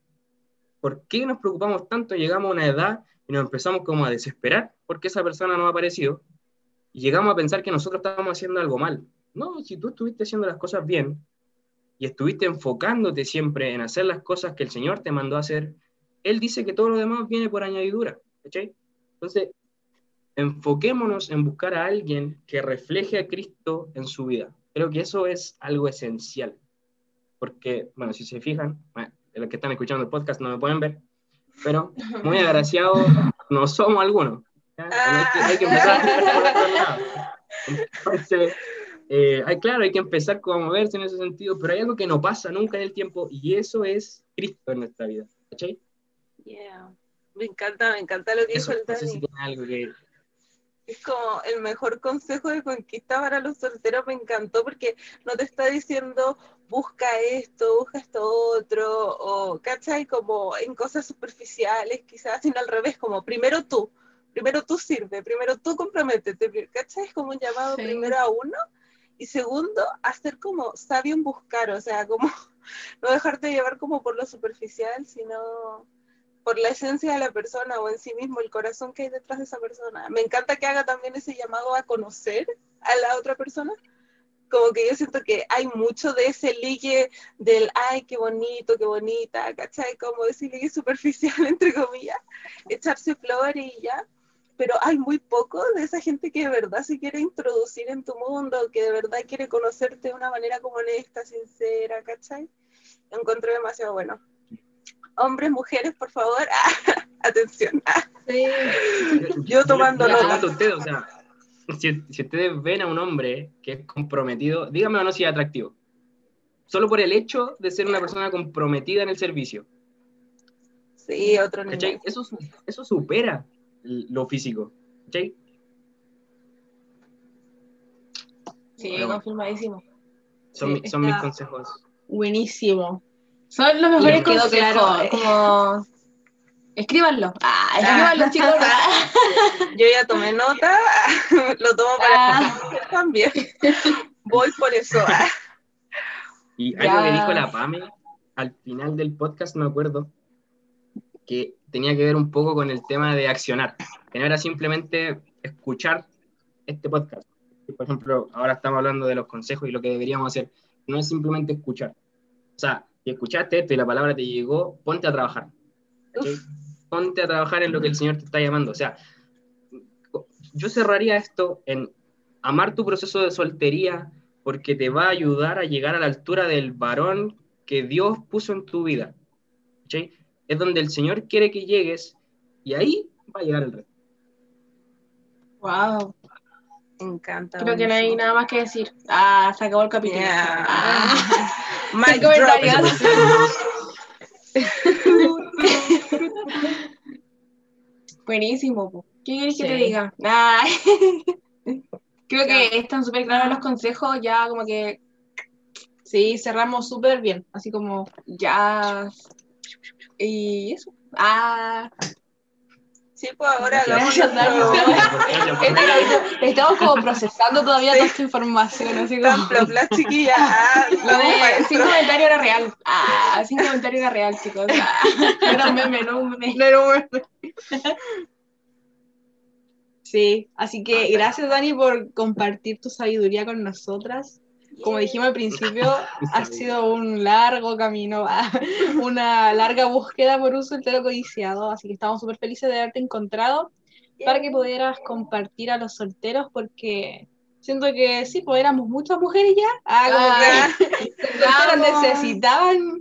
¿Por qué nos preocupamos tanto? Llegamos a una edad y nos empezamos como a desesperar porque esa persona no ha aparecido y llegamos a pensar que nosotros estamos haciendo algo mal. No, si tú estuviste haciendo las cosas bien, y estuviste enfocándote siempre en hacer las cosas que el Señor te mandó a hacer, Él dice que todo lo demás viene por añadidura. ¿cachai? Entonces, enfoquémonos en buscar a alguien que refleje a Cristo en su vida. Creo que eso es algo esencial. Porque, bueno, si se fijan, bueno, los que están escuchando el podcast no me pueden ver, pero muy (laughs) agraciados no somos algunos. Hay, que, hay que empezar Entonces, eh, hay, claro, hay que empezar como a moverse en ese sentido, pero hay algo que no pasa nunca en el tiempo y eso es Cristo en nuestra vida. ¿Cachai? Yeah. Me encanta, me encanta lo que dijo el Dani. algo que... Es como el mejor consejo de conquista para los solteros, me encantó porque no te está diciendo busca esto, busca esto otro, o ¿cachai? Como en cosas superficiales quizás, sino al revés, como primero tú, primero tú sirve, primero tú comprométete, ¿cachai? Es como un llamado primero a uno Y segundo, hacer como sabio en buscar, o sea, como (laughs) no dejarte llevar como por lo superficial, sino por la esencia de la persona o en sí mismo, el corazón que hay detrás de esa persona. Me encanta que haga también ese llamado a conocer a la otra persona. Como que yo siento que hay mucho de ese ligue del, ay, qué bonito, qué bonita, ¿cachai? Como ese ligue superficial, (laughs) entre comillas, echarse flores y ya. Pero hay muy poco de esa gente que de verdad se quiere introducir en tu mundo, que de verdad quiere conocerte de una manera como honesta, sincera, ¿cachai? Lo encontré demasiado bueno hombres, mujeres, por favor, (laughs) atención. Sí. (laughs) Yo tomando nota. o sea, si, si, ustedes ven a un hombre que es comprometido, díganme o no si es atractivo. Solo por el hecho de ser una persona comprometida en el servicio. Sí, otro nivel. Eso, eso supera lo físico. ¿cachai? Sí, confirmadísimo. Son, son mis consejos. Buenísimo. Son los mejores consejos. Claro, como... (laughs) Escríbanlo. Ah, ah. escríbanlo, chicos. (laughs) Yo ya tomé nota, (laughs) lo tomo para ah. también. Voy por eso. Ah. Y algo que dijo la Pame al final del podcast, me acuerdo, que tenía que ver un poco con el tema de accionar, que no era simplemente escuchar este podcast. Por ejemplo, ahora estamos hablando de los consejos y lo que deberíamos hacer. No es simplemente escuchar. O sea, y escuchaste esto y la palabra te llegó, ponte a trabajar. Ponte a trabajar en lo que el Señor te está llamando. O sea, yo cerraría esto en amar tu proceso de soltería porque te va a ayudar a llegar a la altura del varón que Dios puso en tu vida. Es donde el Señor quiere que llegues y ahí va a llegar el resto. Wow. Me encanta. Creo que no hay nada más que decir. Ah, se acabó el capítulo. Ah. (laughs) (laughs) Buenísimo. ¿Qué quieres que te diga? (laughs) Creo que están súper claros los consejos, ya como que sí, cerramos súper bien, así como ya. Y eso. Ah, Sí, pues ahora (laughs) Estamos como procesando todavía toda esta información. Así como... la chiquilla. Ah, (laughs) Lo de sin comentario era real. Ah, sin comentario era real, chicos. no (laughs) era un meme, no un meme. No era un meme. Sí, así que gracias Dani por compartir tu sabiduría con nosotras como dijimos al principio, (laughs) ha sido un largo camino, (laughs) una larga búsqueda por un soltero codiciado, así que estamos súper felices de haberte encontrado para que pudieras compartir a los solteros, porque siento que sí, pues éramos muchas mujeres ya, ah, como que ah, (laughs) necesitaban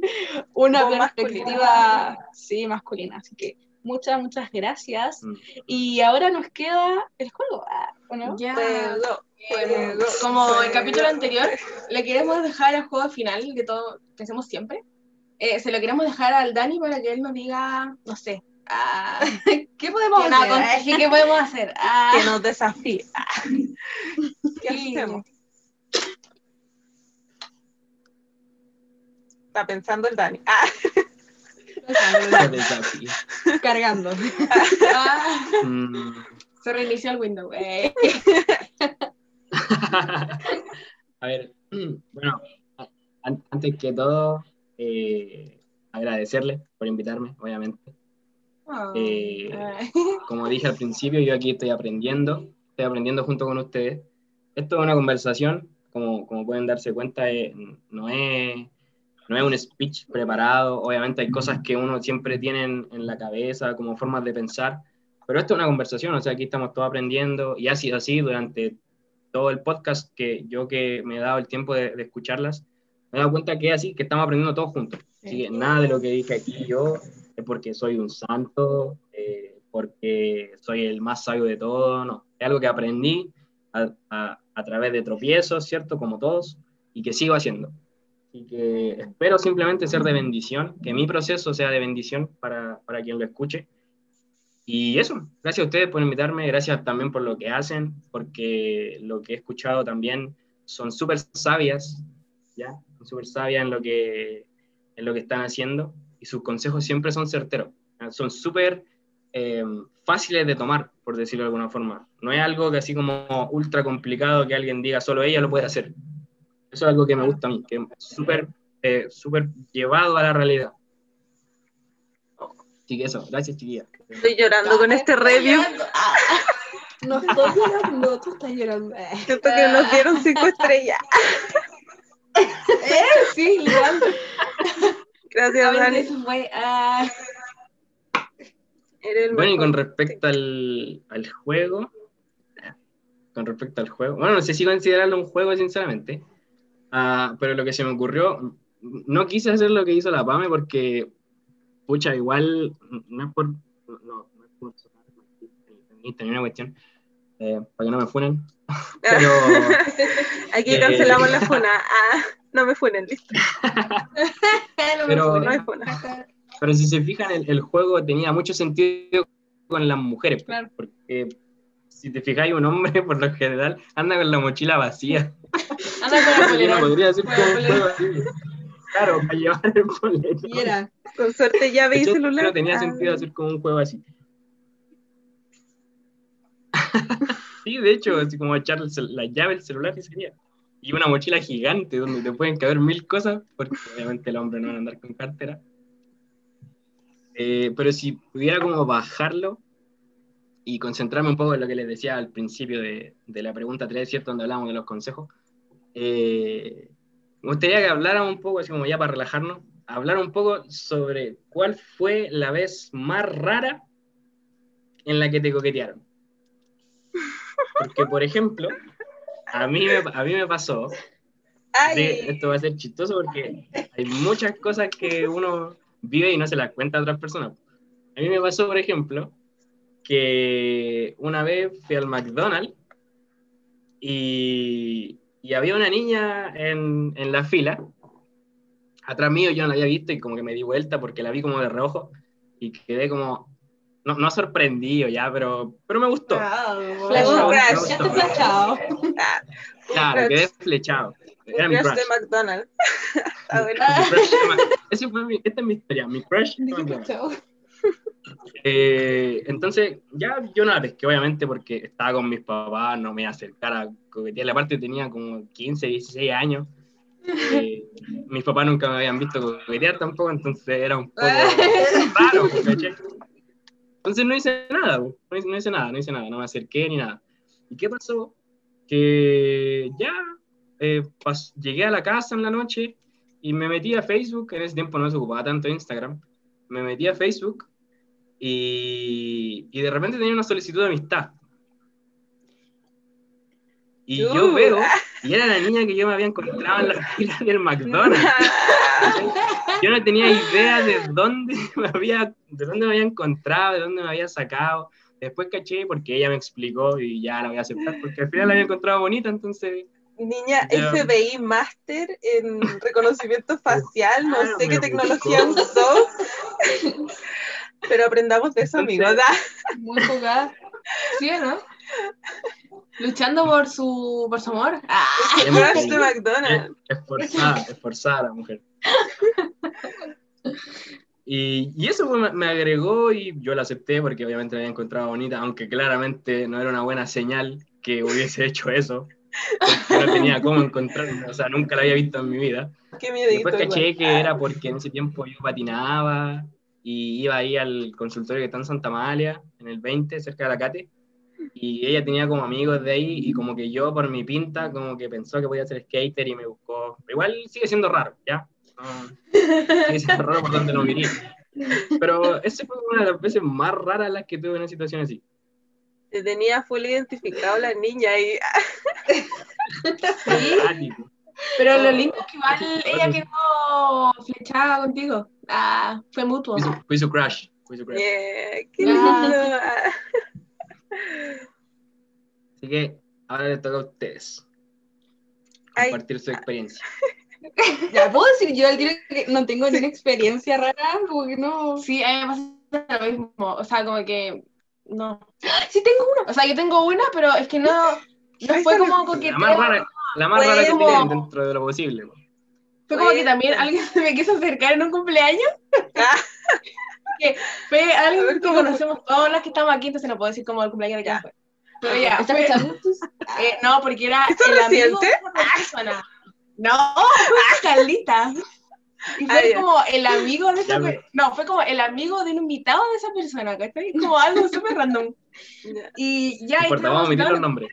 una perspectiva sí, masculina, así que muchas, muchas gracias. Mm. Y ahora nos queda el juego, ah, ¿o no? Ya. como el capítulo anterior, le queremos dejar el juego final de todo que hacemos siempre. Eh, se lo queremos dejar al Dani para que él nos diga, no sé, ah, (laughs) ¿qué podemos hacer? ¿Qué podemos hacer? Ah. que nos desafíe. (laughs) ¿Qué hacemos? Está pensando el Dani. (laughs) Cargando. Mm. Se reinició el window. Eh. (laughs) a ver, bueno, antes que todo, eh, agradecerle por invitarme, obviamente. Eh, como dije al principio, yo aquí estoy aprendiendo, estoy aprendiendo junto con ustedes. Esto es una conversación, como, como pueden darse cuenta, no es no es un speech preparado, obviamente hay cosas que uno siempre tiene en, la cabeza como formas de pensar, pero esto es una conversación, o sea, aquí estamos todos aprendiendo y ha sido así durante todo el podcast que yo que me he dado el tiempo de, escucharlas, me he dado cuenta que es así, que estamos aprendiendo todos juntos. Así que nada de lo que dije aquí yo es porque soy un santo, eh, porque soy el más sabio de todo, no. Es algo que aprendí a, a través de tropiezos, ¿cierto? Como todos, y que sigo haciendo y que espero simplemente ser de bendición, que mi proceso sea de bendición para, para quien lo escuche. Y eso, gracias a ustedes por invitarme, gracias también por lo que hacen, porque lo que he escuchado también son súper sabias, ¿ya? Súper sabias en lo, que, en lo que están haciendo y sus consejos siempre son certeros, son súper eh, fáciles de tomar, por decirlo de alguna forma. No es algo que así como ultra complicado que alguien diga solo ella lo puede hacer. Eso es algo que me gusta a mí, que es súper eh, súper llevado a la realidad. Así que eso, gracias chiquilla. Estoy llorando con este review. Ah, no estoy llorando, tú estás llorando. Eh, Siento que nos dieron cinco estrellas. sí, literal. Gracias, Dani. ah, Bueno, y con respecto al, al juego, con respecto al juego, bueno, no sé si considerarlo un juego, sinceramente, Ah, pero lo que se me ocurrió, no quise hacer lo que hizo la PAME porque, pucha, igual, no es por, no, no es por sonar ni una cuestión, eh, para que no me funen, (laughs) pero... Aquí Eh, cancelamos la funa. Ah, no me funen, listo. (laughs) no me Pero- fue. No hay funa. Pero si se fijan, el, el juego tenía mucho sentido con las mujeres, Claro. porque si te fijáis, un hombre por lo general anda con la mochila vacía. Anda con la polera. podría. Claro, para llevar el boleto. Y era. Con suerte llave y ¿Cachai? celular. No tenía Ah, sentido hacer como un juego así. (laughs) sí, de hecho, así como echar la llave del celular y sería. Y una mochila gigante donde te pueden caber mil cosas, porque obviamente el hombre no va a andar con cartera. Eh, pero si pudiera como bajarlo y concentrarme un poco en lo que les decía al principio de, de la pregunta 3, ¿cierto? Donde hablamos de los consejos. eh, me gustaría que habláramos un poco, así como ya para relajarnos, hablar un poco sobre cuál fue la vez más rara en la que te coquetearon. Porque, por ejemplo, a mí me, a mí me pasó, esto va a ser chistoso porque hay muchas cosas que uno vive y no se las cuenta a otras personas. A mí me pasó, por ejemplo, que una vez fui al McDonald's y, y había una niña en, en la fila, atrás mío yo no la había visto y como que me di vuelta porque la vi como de reojo y quedé como, no, no sorprendido ya, pero, pero me gustó. Crush. gustó. Ya te ah, Claro, quedé flechado. Era mi crush de McDonald's. (laughs) Fue mi- esta es mi historia, mi crush. de (laughs) McDonald's. Eh, entonces, ya yo no la pesqué, obviamente, porque estaba con mis papás, no me iba a acercar a coquetear. Aparte, tenía como 15, 16 años. (laughs) Eh, mis papás nunca me habían visto coquetear tampoco, entonces era un poco (laughs) raro, ¿cachai? Entonces no hice nada, no hice, no hice nada, no hice nada, no me acerqué ni nada. ¿Y qué pasó? Que ya eh, pas- llegué a la casa en la noche y me metí a Facebook, en ese tiempo no se ocupaba tanto Instagram, me metí a Facebook y, y de repente tenía una solicitud de amistad. Y yo Uh. veo, y era la niña que yo me había encontrado en la (laughs) fila del McDonald's. Yo no tenía idea de dónde (laughs) me había, de dónde me había encontrado, de dónde me había sacado. Después caché porque ella me explicó y ya la voy a aceptar, porque al final la había encontrado bonita, entonces Niña. FBI Master en reconocimiento (laughs) facial, no Claro, sé qué tecnología buscó. usó. Pero aprendamos de eso, amigos. ¿ah? Muy jugada. ¿Sí o no? Luchando por su, por su amor. Ah, El Es de. McDonald's. Es- esforzada, esforzada la mujer. Y, y eso me- me agregó y yo la acepté porque obviamente la había encontrado bonita, aunque claramente no era una buena señal que hubiese hecho eso, porque no tenía cómo encontrarla, o sea, nunca la había visto en mi vida. Qué. Después caché igual. que era porque en ese tiempo yo patinaba y iba ahí al consultorio que está en Santa Amalia, en el 20, cerca de la Cate, y ella tenía como amigos de ahí y como que yo por mi pinta como que pensó que podía ser skater y me buscó. Igual sigue siendo raro, ¿ya? No, sigue siendo raro por donde lo miré. Pero esa fue una de las veces más raras las que tuve en una situación así. Te tenía full identificado la niña y (laughs) sí, pero lo lindo es que igual ella quedó flechada contigo. Ah, fue mutuo. Fui su, fui su crush. Fui su crush. Yeah, qué Ah. lindo. Ah. Así que ahora les toca a ustedes Ay. compartir su experiencia. (laughs) Ya puedo decir yo al tiro que no tengo ninguna experiencia rara, como que no. Sí, a mí me pasa lo mismo. O sea, como que. No. Sí tengo una. O sea, yo tengo una, pero es que no. No fue como La coqueteo. más rara, la más rara que Bueno. tienen dentro de lo posible. Fue como que también alguien se (laughs) me quiso acercar en un cumpleaños. Ah. que fue A alguien ver, que ¿cómo fue? conocemos todos los que estamos aquí, entonces no puedo decir como el cumpleaños de quién Ya. fue. Pero ya, ¿Estás fue- (laughs) eh, no, porque era ¿Esto el amigo de otra persona. No, Carlita. Y fue Ah, como el amigo de esa persona. No, fue como el amigo de un invitado de esa persona, ¿cachai? Como algo súper random. Y ya importa, vamos a omitir los nombres.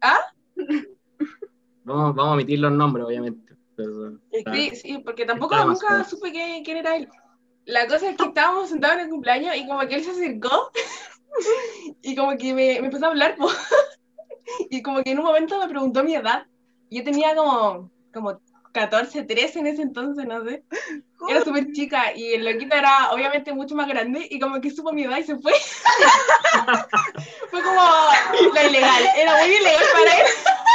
¿Ah? Vamos, vamos a omitir los nombres, obviamente. Pero, está- Sí, sí, porque tampoco Está nunca supe quién, quién era él. La cosa es que estábamos sentados en el cumpleaños y como que él se acercó (laughs) y como que me, me empezó a hablar po. (laughs) y como que en un momento me preguntó mi edad. Yo tenía como, como 14, 13 en ese entonces, no sé. Era súper chica y el loquito era obviamente mucho más grande y como que supo mi edad y se fue. (laughs) fue como lo ilegal, era muy ilegal para él.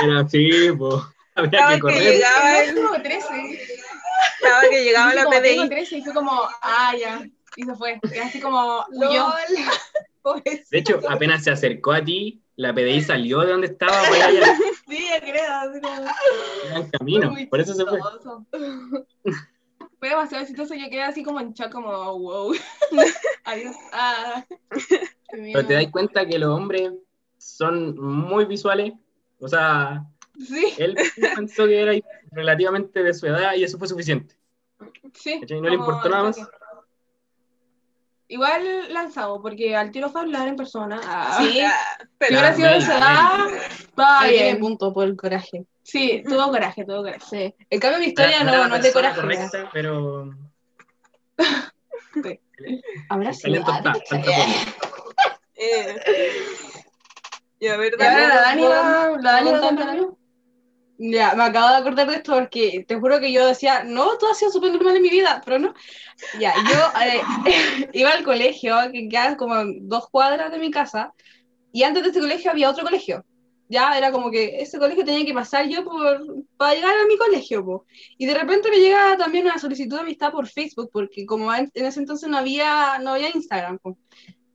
Era así, pues. Había Estaba que que llegaba el- como 13. Estaba que llegaba la como tengo PDI. 13 y fue como, ah, ya. Y se fue. Y así como, huyó. (laughs) De hecho, apenas se acercó a ti, la PDI salió de donde estaba para allá Sí, ya creo. Así como, en camino. muy Por eso se fue. (laughs) Fue demasiado chistoso. Yo quedé así como en shock, como, wow. (laughs) Adiós. Ah. Pero te das cuenta que los hombres son muy visuales. O sea, Sí, él (laughs) pensó que era relativamente de su edad y eso fue suficiente. sí. ¿Cachai? No le importó nada más. Igual lanzado, porque al tiro fue hablar en persona. Ah. Sí, Ya, Si Pero hubiera sido de su edad, tiene bien. punto por el coraje. Sí, tuvo coraje, tuvo coraje. Sí. En cambio, mi historia no, no es de coraje. correcta, pero Habrá el sido. (laughs) eh, y a ver, Y ahora la Dani ¿puedo- va, la Dani va Ya, me acabo de acordar de esto porque te juro que yo decía, no, todo ha sido súper normal en mi vida, pero no. Ya, yo (laughs) eh, (laughs) iba al colegio, que queda como dos cuadras de mi casa, y antes de ese colegio había otro colegio. Ya, era como que ese colegio tenía que pasar yo por, para llegar a mi colegio, po. Y de repente me llega también una solicitud de amistad por Facebook, porque como en, en ese entonces no había, no había Instagram, po.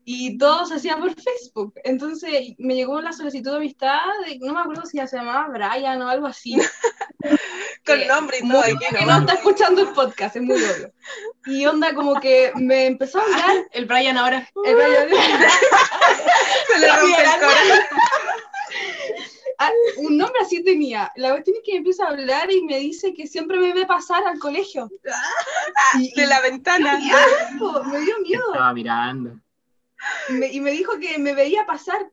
Y todo se hacía por Facebook. Entonces me llegó la solicitud de amistad, de, no me acuerdo si ya se llamaba Brian o algo así. (laughs) Con que nombre y muy todo aquí, que ¿no? está escuchando el podcast, es muy obvio. Y onda como que me empezó a hablar (laughs) El Brian ahora. el Brian, (laughs) Se le rompe el corazón. Ah, un nombre así tenía. La cuestión es que me empieza a hablar y me dice que siempre me ve pasar al colegio. Y, De la ventana. y- ah, me dio miedo. Estaba mirando. Y me, y me dijo que me veía pasar.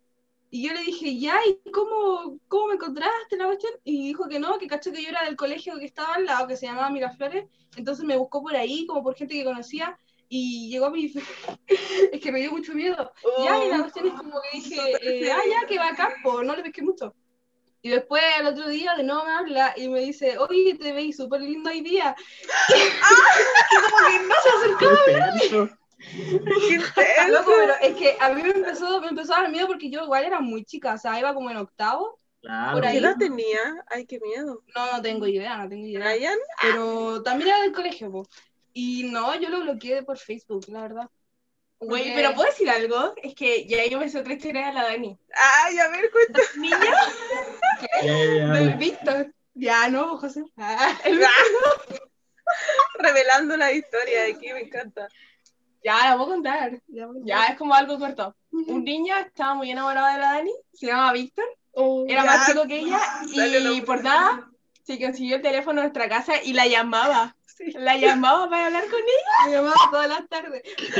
Y yo le dije, ya, ¿y cómo, cómo me encontraste la cuestión? Y dijo que no, que cachó que yo era del colegio que estaba al lado, que se llamaba Miraflores. Entonces me buscó por ahí, como por gente que conocía, y llegó a mi... (laughs) es que me dio mucho miedo. Ya, y la cuestión es como que dije, eh, ah, ya, que va acá, pues no le pesqué mucho. Y después el otro día de nuevo me habla y me dice, oye, te veis súper lindo hoy día. (laughs) y como que no se acercó. Qué intenso. Intenso. (laughs) Loco, pero es que a mí me empezó, me empezó a dar miedo porque yo igual era muy chica, o sea, iba como en octavo. Claro. Por ¿Qué edad tenía? Ay, qué miedo. No, no tengo idea, no tengo idea. Brian, Pero también era del colegio, po. Y no, yo lo bloqueé por Facebook, la verdad. Güey, Porque- pero ¿puedo decir algo? Es que ya yo me sé otra historia de la Dani. ay, a ver, cuenta. (laughs) Niña del Víctor. Ya, no, José. Ah, (laughs) Revelando la historia de aquí, me encanta. Ya, la voy a contar. Ya, es como algo corto. Un niño estaba muy enamorado de la Dani, se llama Víctor, era Ya, más chico que ella, (laughs) y por nada se consiguió el teléfono de nuestra casa y la llamaba. La llamaba para hablar con ella. (laughs) Me llamaba todas las tardes. (laughs)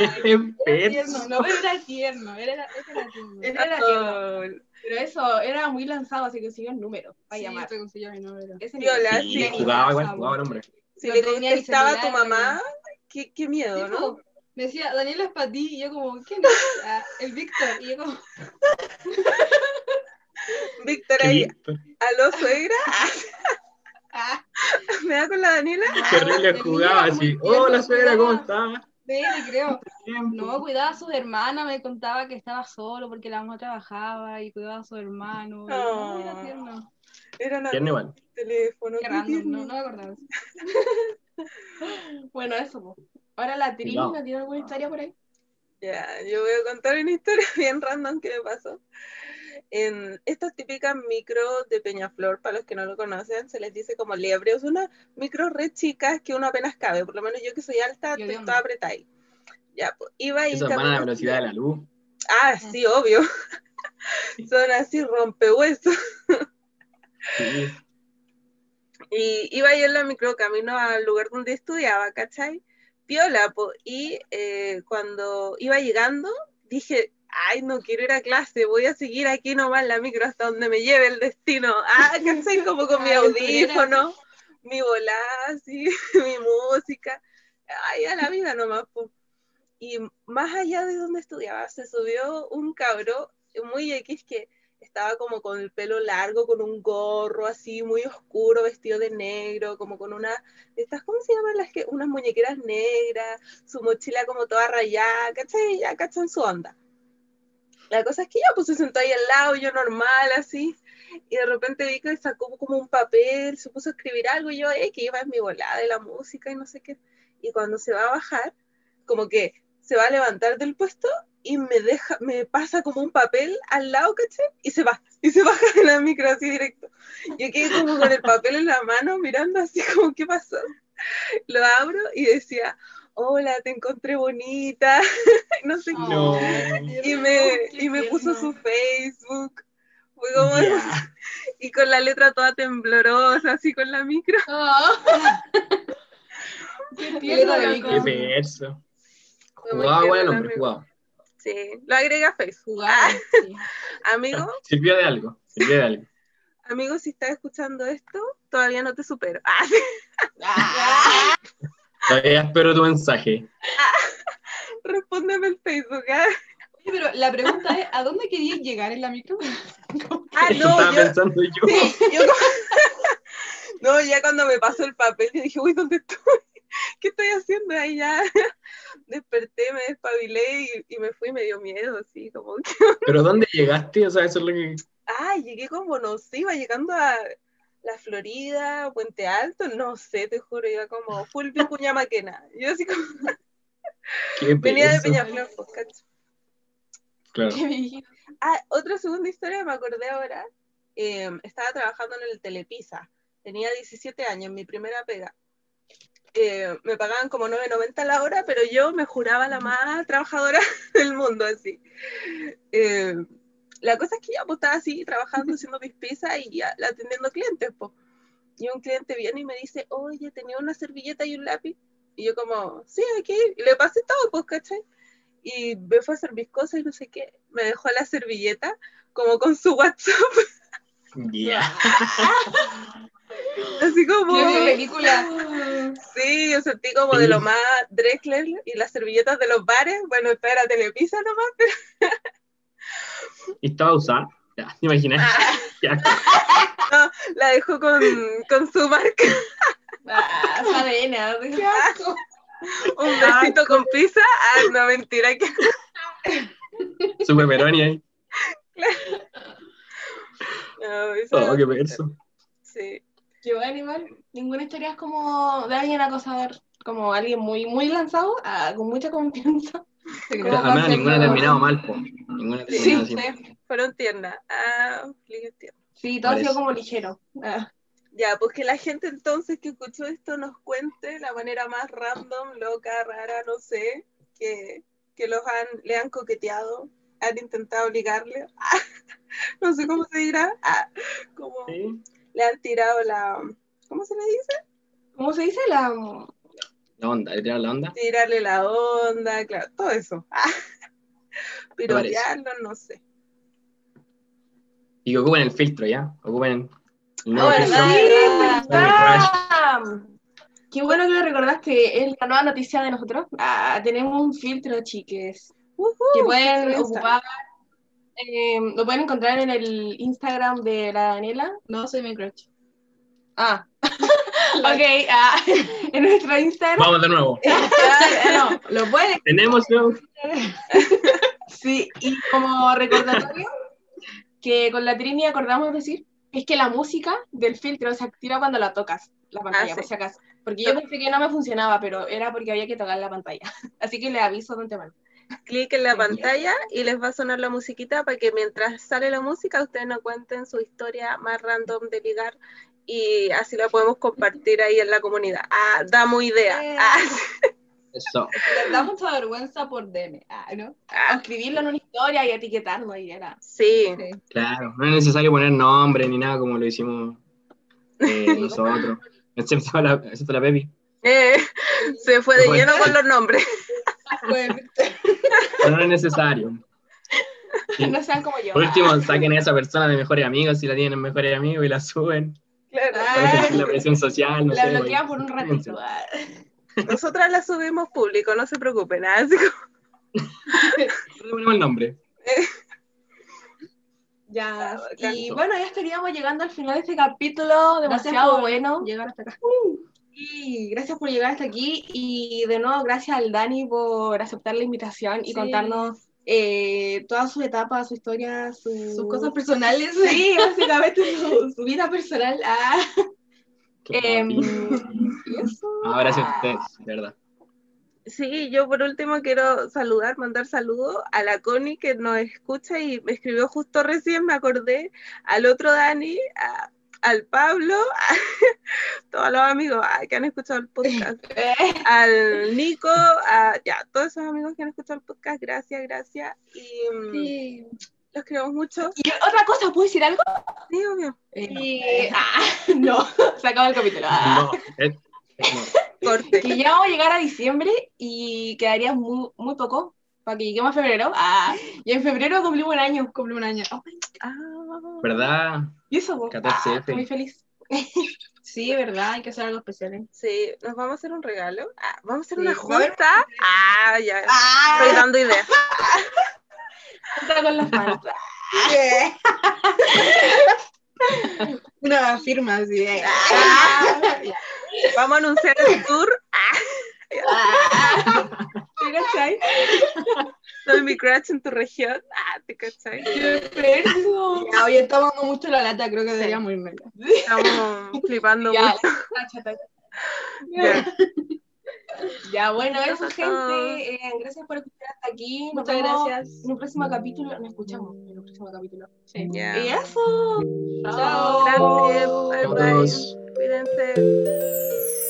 Era tierno, no, era tierno, era, era, era tierno. Era tierno. Pero eso, era muy lanzado, se consiguió el número para Sí, llamar. te consiguió mi número. Ese Viola, nivel. Sí, sí. jugaba igual, jugaba el hombre. Si le contestaba a tu mamá, qué, qué miedo, Sí, ¿no? Me decía, Daniela es para ti, y yo como, ¿quién es? Ah, el Víctor, y yo como, (laughs) Víctor ahí, aló, suegra. (laughs) ah, (laughs) ¿Me da con la Daniela? Qué horrible jugaba así. Hola suegra, ¿cómo estás? sí, creo. No, cuidaba a sus hermanas, me contaba que estaba solo porque la mamá trabajaba y cuidaba a su hermano. no, era Oh. tierno. Era una teléfono. Qué qué random, no, no me acordaba. Bueno, eso. Ahora la Trini. ¿no tiene alguna historia por ahí? Ya, yo voy a contar una historia (laughs) bien random que me pasó. En estas típicas micros de Peñaflor, para los que no lo conocen, se les dice como liebre. Son unas micros re chicas que uno apenas cabe. Por lo menos yo que soy alta, Yo estoy onda. toda apretada ahí. Ya, pues, iba ahí. Esos van a la velocidad de la luz. Ah, sí, obvio. (laughs) Son así rompehuesos. Sí. (laughs) Y iba yo en la micro camino al lugar donde estudiaba, ¿cachai? Piola, po. y eh, cuando iba llegando, dije, ay, no quiero ir a clase, voy a seguir aquí nomás en la micro hasta donde me lleve el destino. (laughs) Ah, ¿cachai? Como con mi Ay, audífono, mi volá, así, (laughs) mi música. Ay, a la vida nomás, po. Y más allá de donde estudiaba, se subió un cabro muy X que estaba como con el pelo largo, con un gorro así muy oscuro, vestido de negro, como con una, estas, ¿cómo se llaman las que? Unas muñequeras negras, su mochila como toda rayada, ¿cachai? Ya cachan su onda. La cosa es que ya pues se sentó ahí al lado, yo normal, así, y de repente vi que sacó como un papel, se puso a escribir algo, y yo, eh, que iba en mi volada de la música y no sé qué. Y cuando se va a bajar, como que se va a levantar del puesto y me deja, me pasa como un papel al lado, ¿caché? Y se va, y se baja de la micro así directo. Yo quedé como con el papel en la mano, mirando así como, ¿qué pasó? Lo abro y decía, hola, te encontré bonita, (laughs) no sé qué. No. Y me, y me puso su Facebook. Fue como, Ya. (laughs) y con la letra toda temblorosa, así con la micro. Ah. (laughs) Qué tierno. Qué verso. Jugaba el hombre, jugaba. Sí, lo agregué a Facebook. Jugar. sí. (laughs) Amigo, Sirvió de algo, sirvió de algo. amigo, si estás escuchando esto, todavía no te supero. Ah, sí. Ah. Todavía espero tu mensaje. Respóndeme el Facebook. ¿ah? Oye, pero la pregunta es, ¿a dónde querías llegar en la micro? Ah, no, estaba yo, pensando yo. sí, yo (laughs) no, ya cuando me pasó el papel, yo dije, uy, ¿dónde estoy? (laughs) ¿Qué estoy haciendo ahí ya? (laughs) Desperté, me despabilé y, y me fui, me dio miedo, así, como que, (laughs) Pero ¿dónde llegaste? O sea, eso es lo que. ah, llegué como, no sé, iba llegando a la Florida, Puente Alto, no sé, te juro, iba como full Vicuña Maquena. Yo así como, venía de. Peñaflor, pues, cacho. Claro. Ah, otra segunda historia, me acordé ahora. eh, estaba trabajando en el Telepisa. Tenía 17 años, mi primera pega. Eh, me pagaban como 9.90 la hora, pero yo me juraba la más trabajadora (laughs) del mundo, así. Eh, la cosa es que yo pues, estaba así, trabajando, haciendo mis pizzas y ya, atendiendo clientes, pues. Y un cliente viene y me dice, oye, tenía una servilleta y un lápiz. Y yo como, sí, aquí. Y le pasé todo, pues, ¿cachai? Y me fue a hacer mis cosas y no sé qué. Me dejó la servilleta como con su WhatsApp, Ya. (laughs) (laughs) así como... Qué película. Sí, yo sentí como de lo más Drexler y las servilletas de los bares. Bueno, esta era Telepisa nomás. (laughs) ¿Y estaba usada? Ya, ¿te imaginas? (laughs) Ya. (laughs) No, la dejó con, con su marca. Ah, asco. Un besito con pizza. Ah, no, mentira. Que... Su pepperoni ahí. No, eso- Oh, qué verso. Sí. Qué bueno, igual. Ninguna historia es como de alguien acosador, como alguien muy, muy lanzado, ah, con mucha confianza. A Además, ninguna ha terminado mal, po. Ninguna ha terminado Sí, sí. Fueron tiernas. Ah. Sí, todo ha sido como ligero. Ah. Ya, pues que la gente entonces que escuchó esto nos cuente la manera más random, loca, rara, no sé, que, que los han, le han coqueteado, han intentado ligarle. (laughs) Ah, no sé cómo se dirá. Ah, como Sí. Le han tirado la. ¿Cómo se le dice? ¿Cómo se dice? La... La onda, ¿le tiras la onda? Tirarle la onda, claro, todo eso. (laughs) Ah, piropearlo, no sé. Y que ocupen el filtro, ¿ya? Ocupen el Ah, nuevo ¿verdad? filtro. Sí, Crush. ah, Qué bueno que lo recordaste, es la nueva noticia de nosotros. Ah, tenemos un filtro, chiques, Ujú, que pueden ocupar, eh, lo pueden encontrar en el Instagram de la Daniela. No, soy mi crush. Ah, (laughs) ok, ah, (laughs) en nuestro Instagram. Vamos de nuevo. (laughs) Ah, no, lo pueden Tenemos nuevo. Sí, y como recordatorio, que con la Trini acordamos decir, es que la música del filtro se activa cuando la tocas, la pantalla, Ah, por si acaso. Porque yo pensé que no me funcionaba, pero era porque había que tocar la pantalla. Así que le aviso de antemano. Clic en la pantalla y les va a sonar la musiquita para que mientras sale la música ustedes nos cuenten su historia más random de ligar y así la podemos compartir ahí en la comunidad. Ah, damos idea. Eh. Ah, Eso. Les da mucha vergüenza por DM. Ah, ¿no? O ah, escribirlo en una historia y etiquetarlo y era. sí. Claro, no es necesario poner nombre ni nada como lo hicimos eh, (laughs) nosotros, excepto la, excepto la Pepi. Eh, se fue de lleno con los nombres. Pero no es necesario. Sí. (laughs) No sean como yo. Por último, saquen a esa persona de mejores amigos si la tienen mejores amigos y la suben. Claro. La presión social, no la sé. bloquean güey. por un ratito. ah. Nosotras la subimos público, no se preocupen. ¿ah? Así como- (laughs) Le ponemos el nombre. (laughs) Ya. bacán. Y bueno, ya estaríamos llegando al final de este capítulo demasiado por bueno. Llegar hasta acá. Y gracias por llegar hasta aquí. Y de nuevo, gracias al Dani por aceptar la invitación y Sí. contarnos eh, todas sus etapas, su historia, su- Sus cosas personales. Sí, (laughs) básicamente su, su vida personal. Ah, em, (laughs) eso. Ah, gracias a ustedes, de verdad. Sí, yo por último quiero saludar, mandar saludos a la Connie que nos escucha y me escribió justo recién, me acordé, al otro Dani, a- al Pablo, a (laughs) todos los amigos que han escuchado el podcast, (laughs) al Nico, a ya, todos esos amigos que han escuchado el podcast, gracias, gracias. Y mm, sí. los queremos mucho. Y otra cosa, ¿puedo decir algo? Sí, obvio. Y- ah, (laughs) no, se acabó el capítulo. Ah. No, es- es como- Corte. que ya vamos a llegar a diciembre y quedaría muy, muy poco para que lleguemos a febrero. Ah, y en febrero cumplimos un año. Cumple un año. Ah, ¿Verdad? Y eso. 14F. Ah, estoy muy feliz. (laughs) Sí, verdad, hay que hacer algo especial. ¿eh? sí, nos vamos a hacer un regalo. Ah, vamos a hacer Sí, una junta. Ah, ya. Estoy Ah, dando ideas. junta con los fans. (laughs) Una firma así de. Ah, Vamos a anunciar el tour. ¿Te cachai? (laughs) Soy mi crush en tu región. Ah, ¿te cachai? Qué. Ya, oye, estamos dando mucho la lata, creo que deberíamos irme. Estamos flipando Ya, mucho. Ya. Ya, bueno, Eso gente. eh, gracias por escuchar hasta aquí. Nos Muchas vemos gracias. En un próximo capítulo. Nos escuchamos en un próximo capítulo. Sí. Ya. Y eso. Chao. Gracias. Bye bye. Cuídense.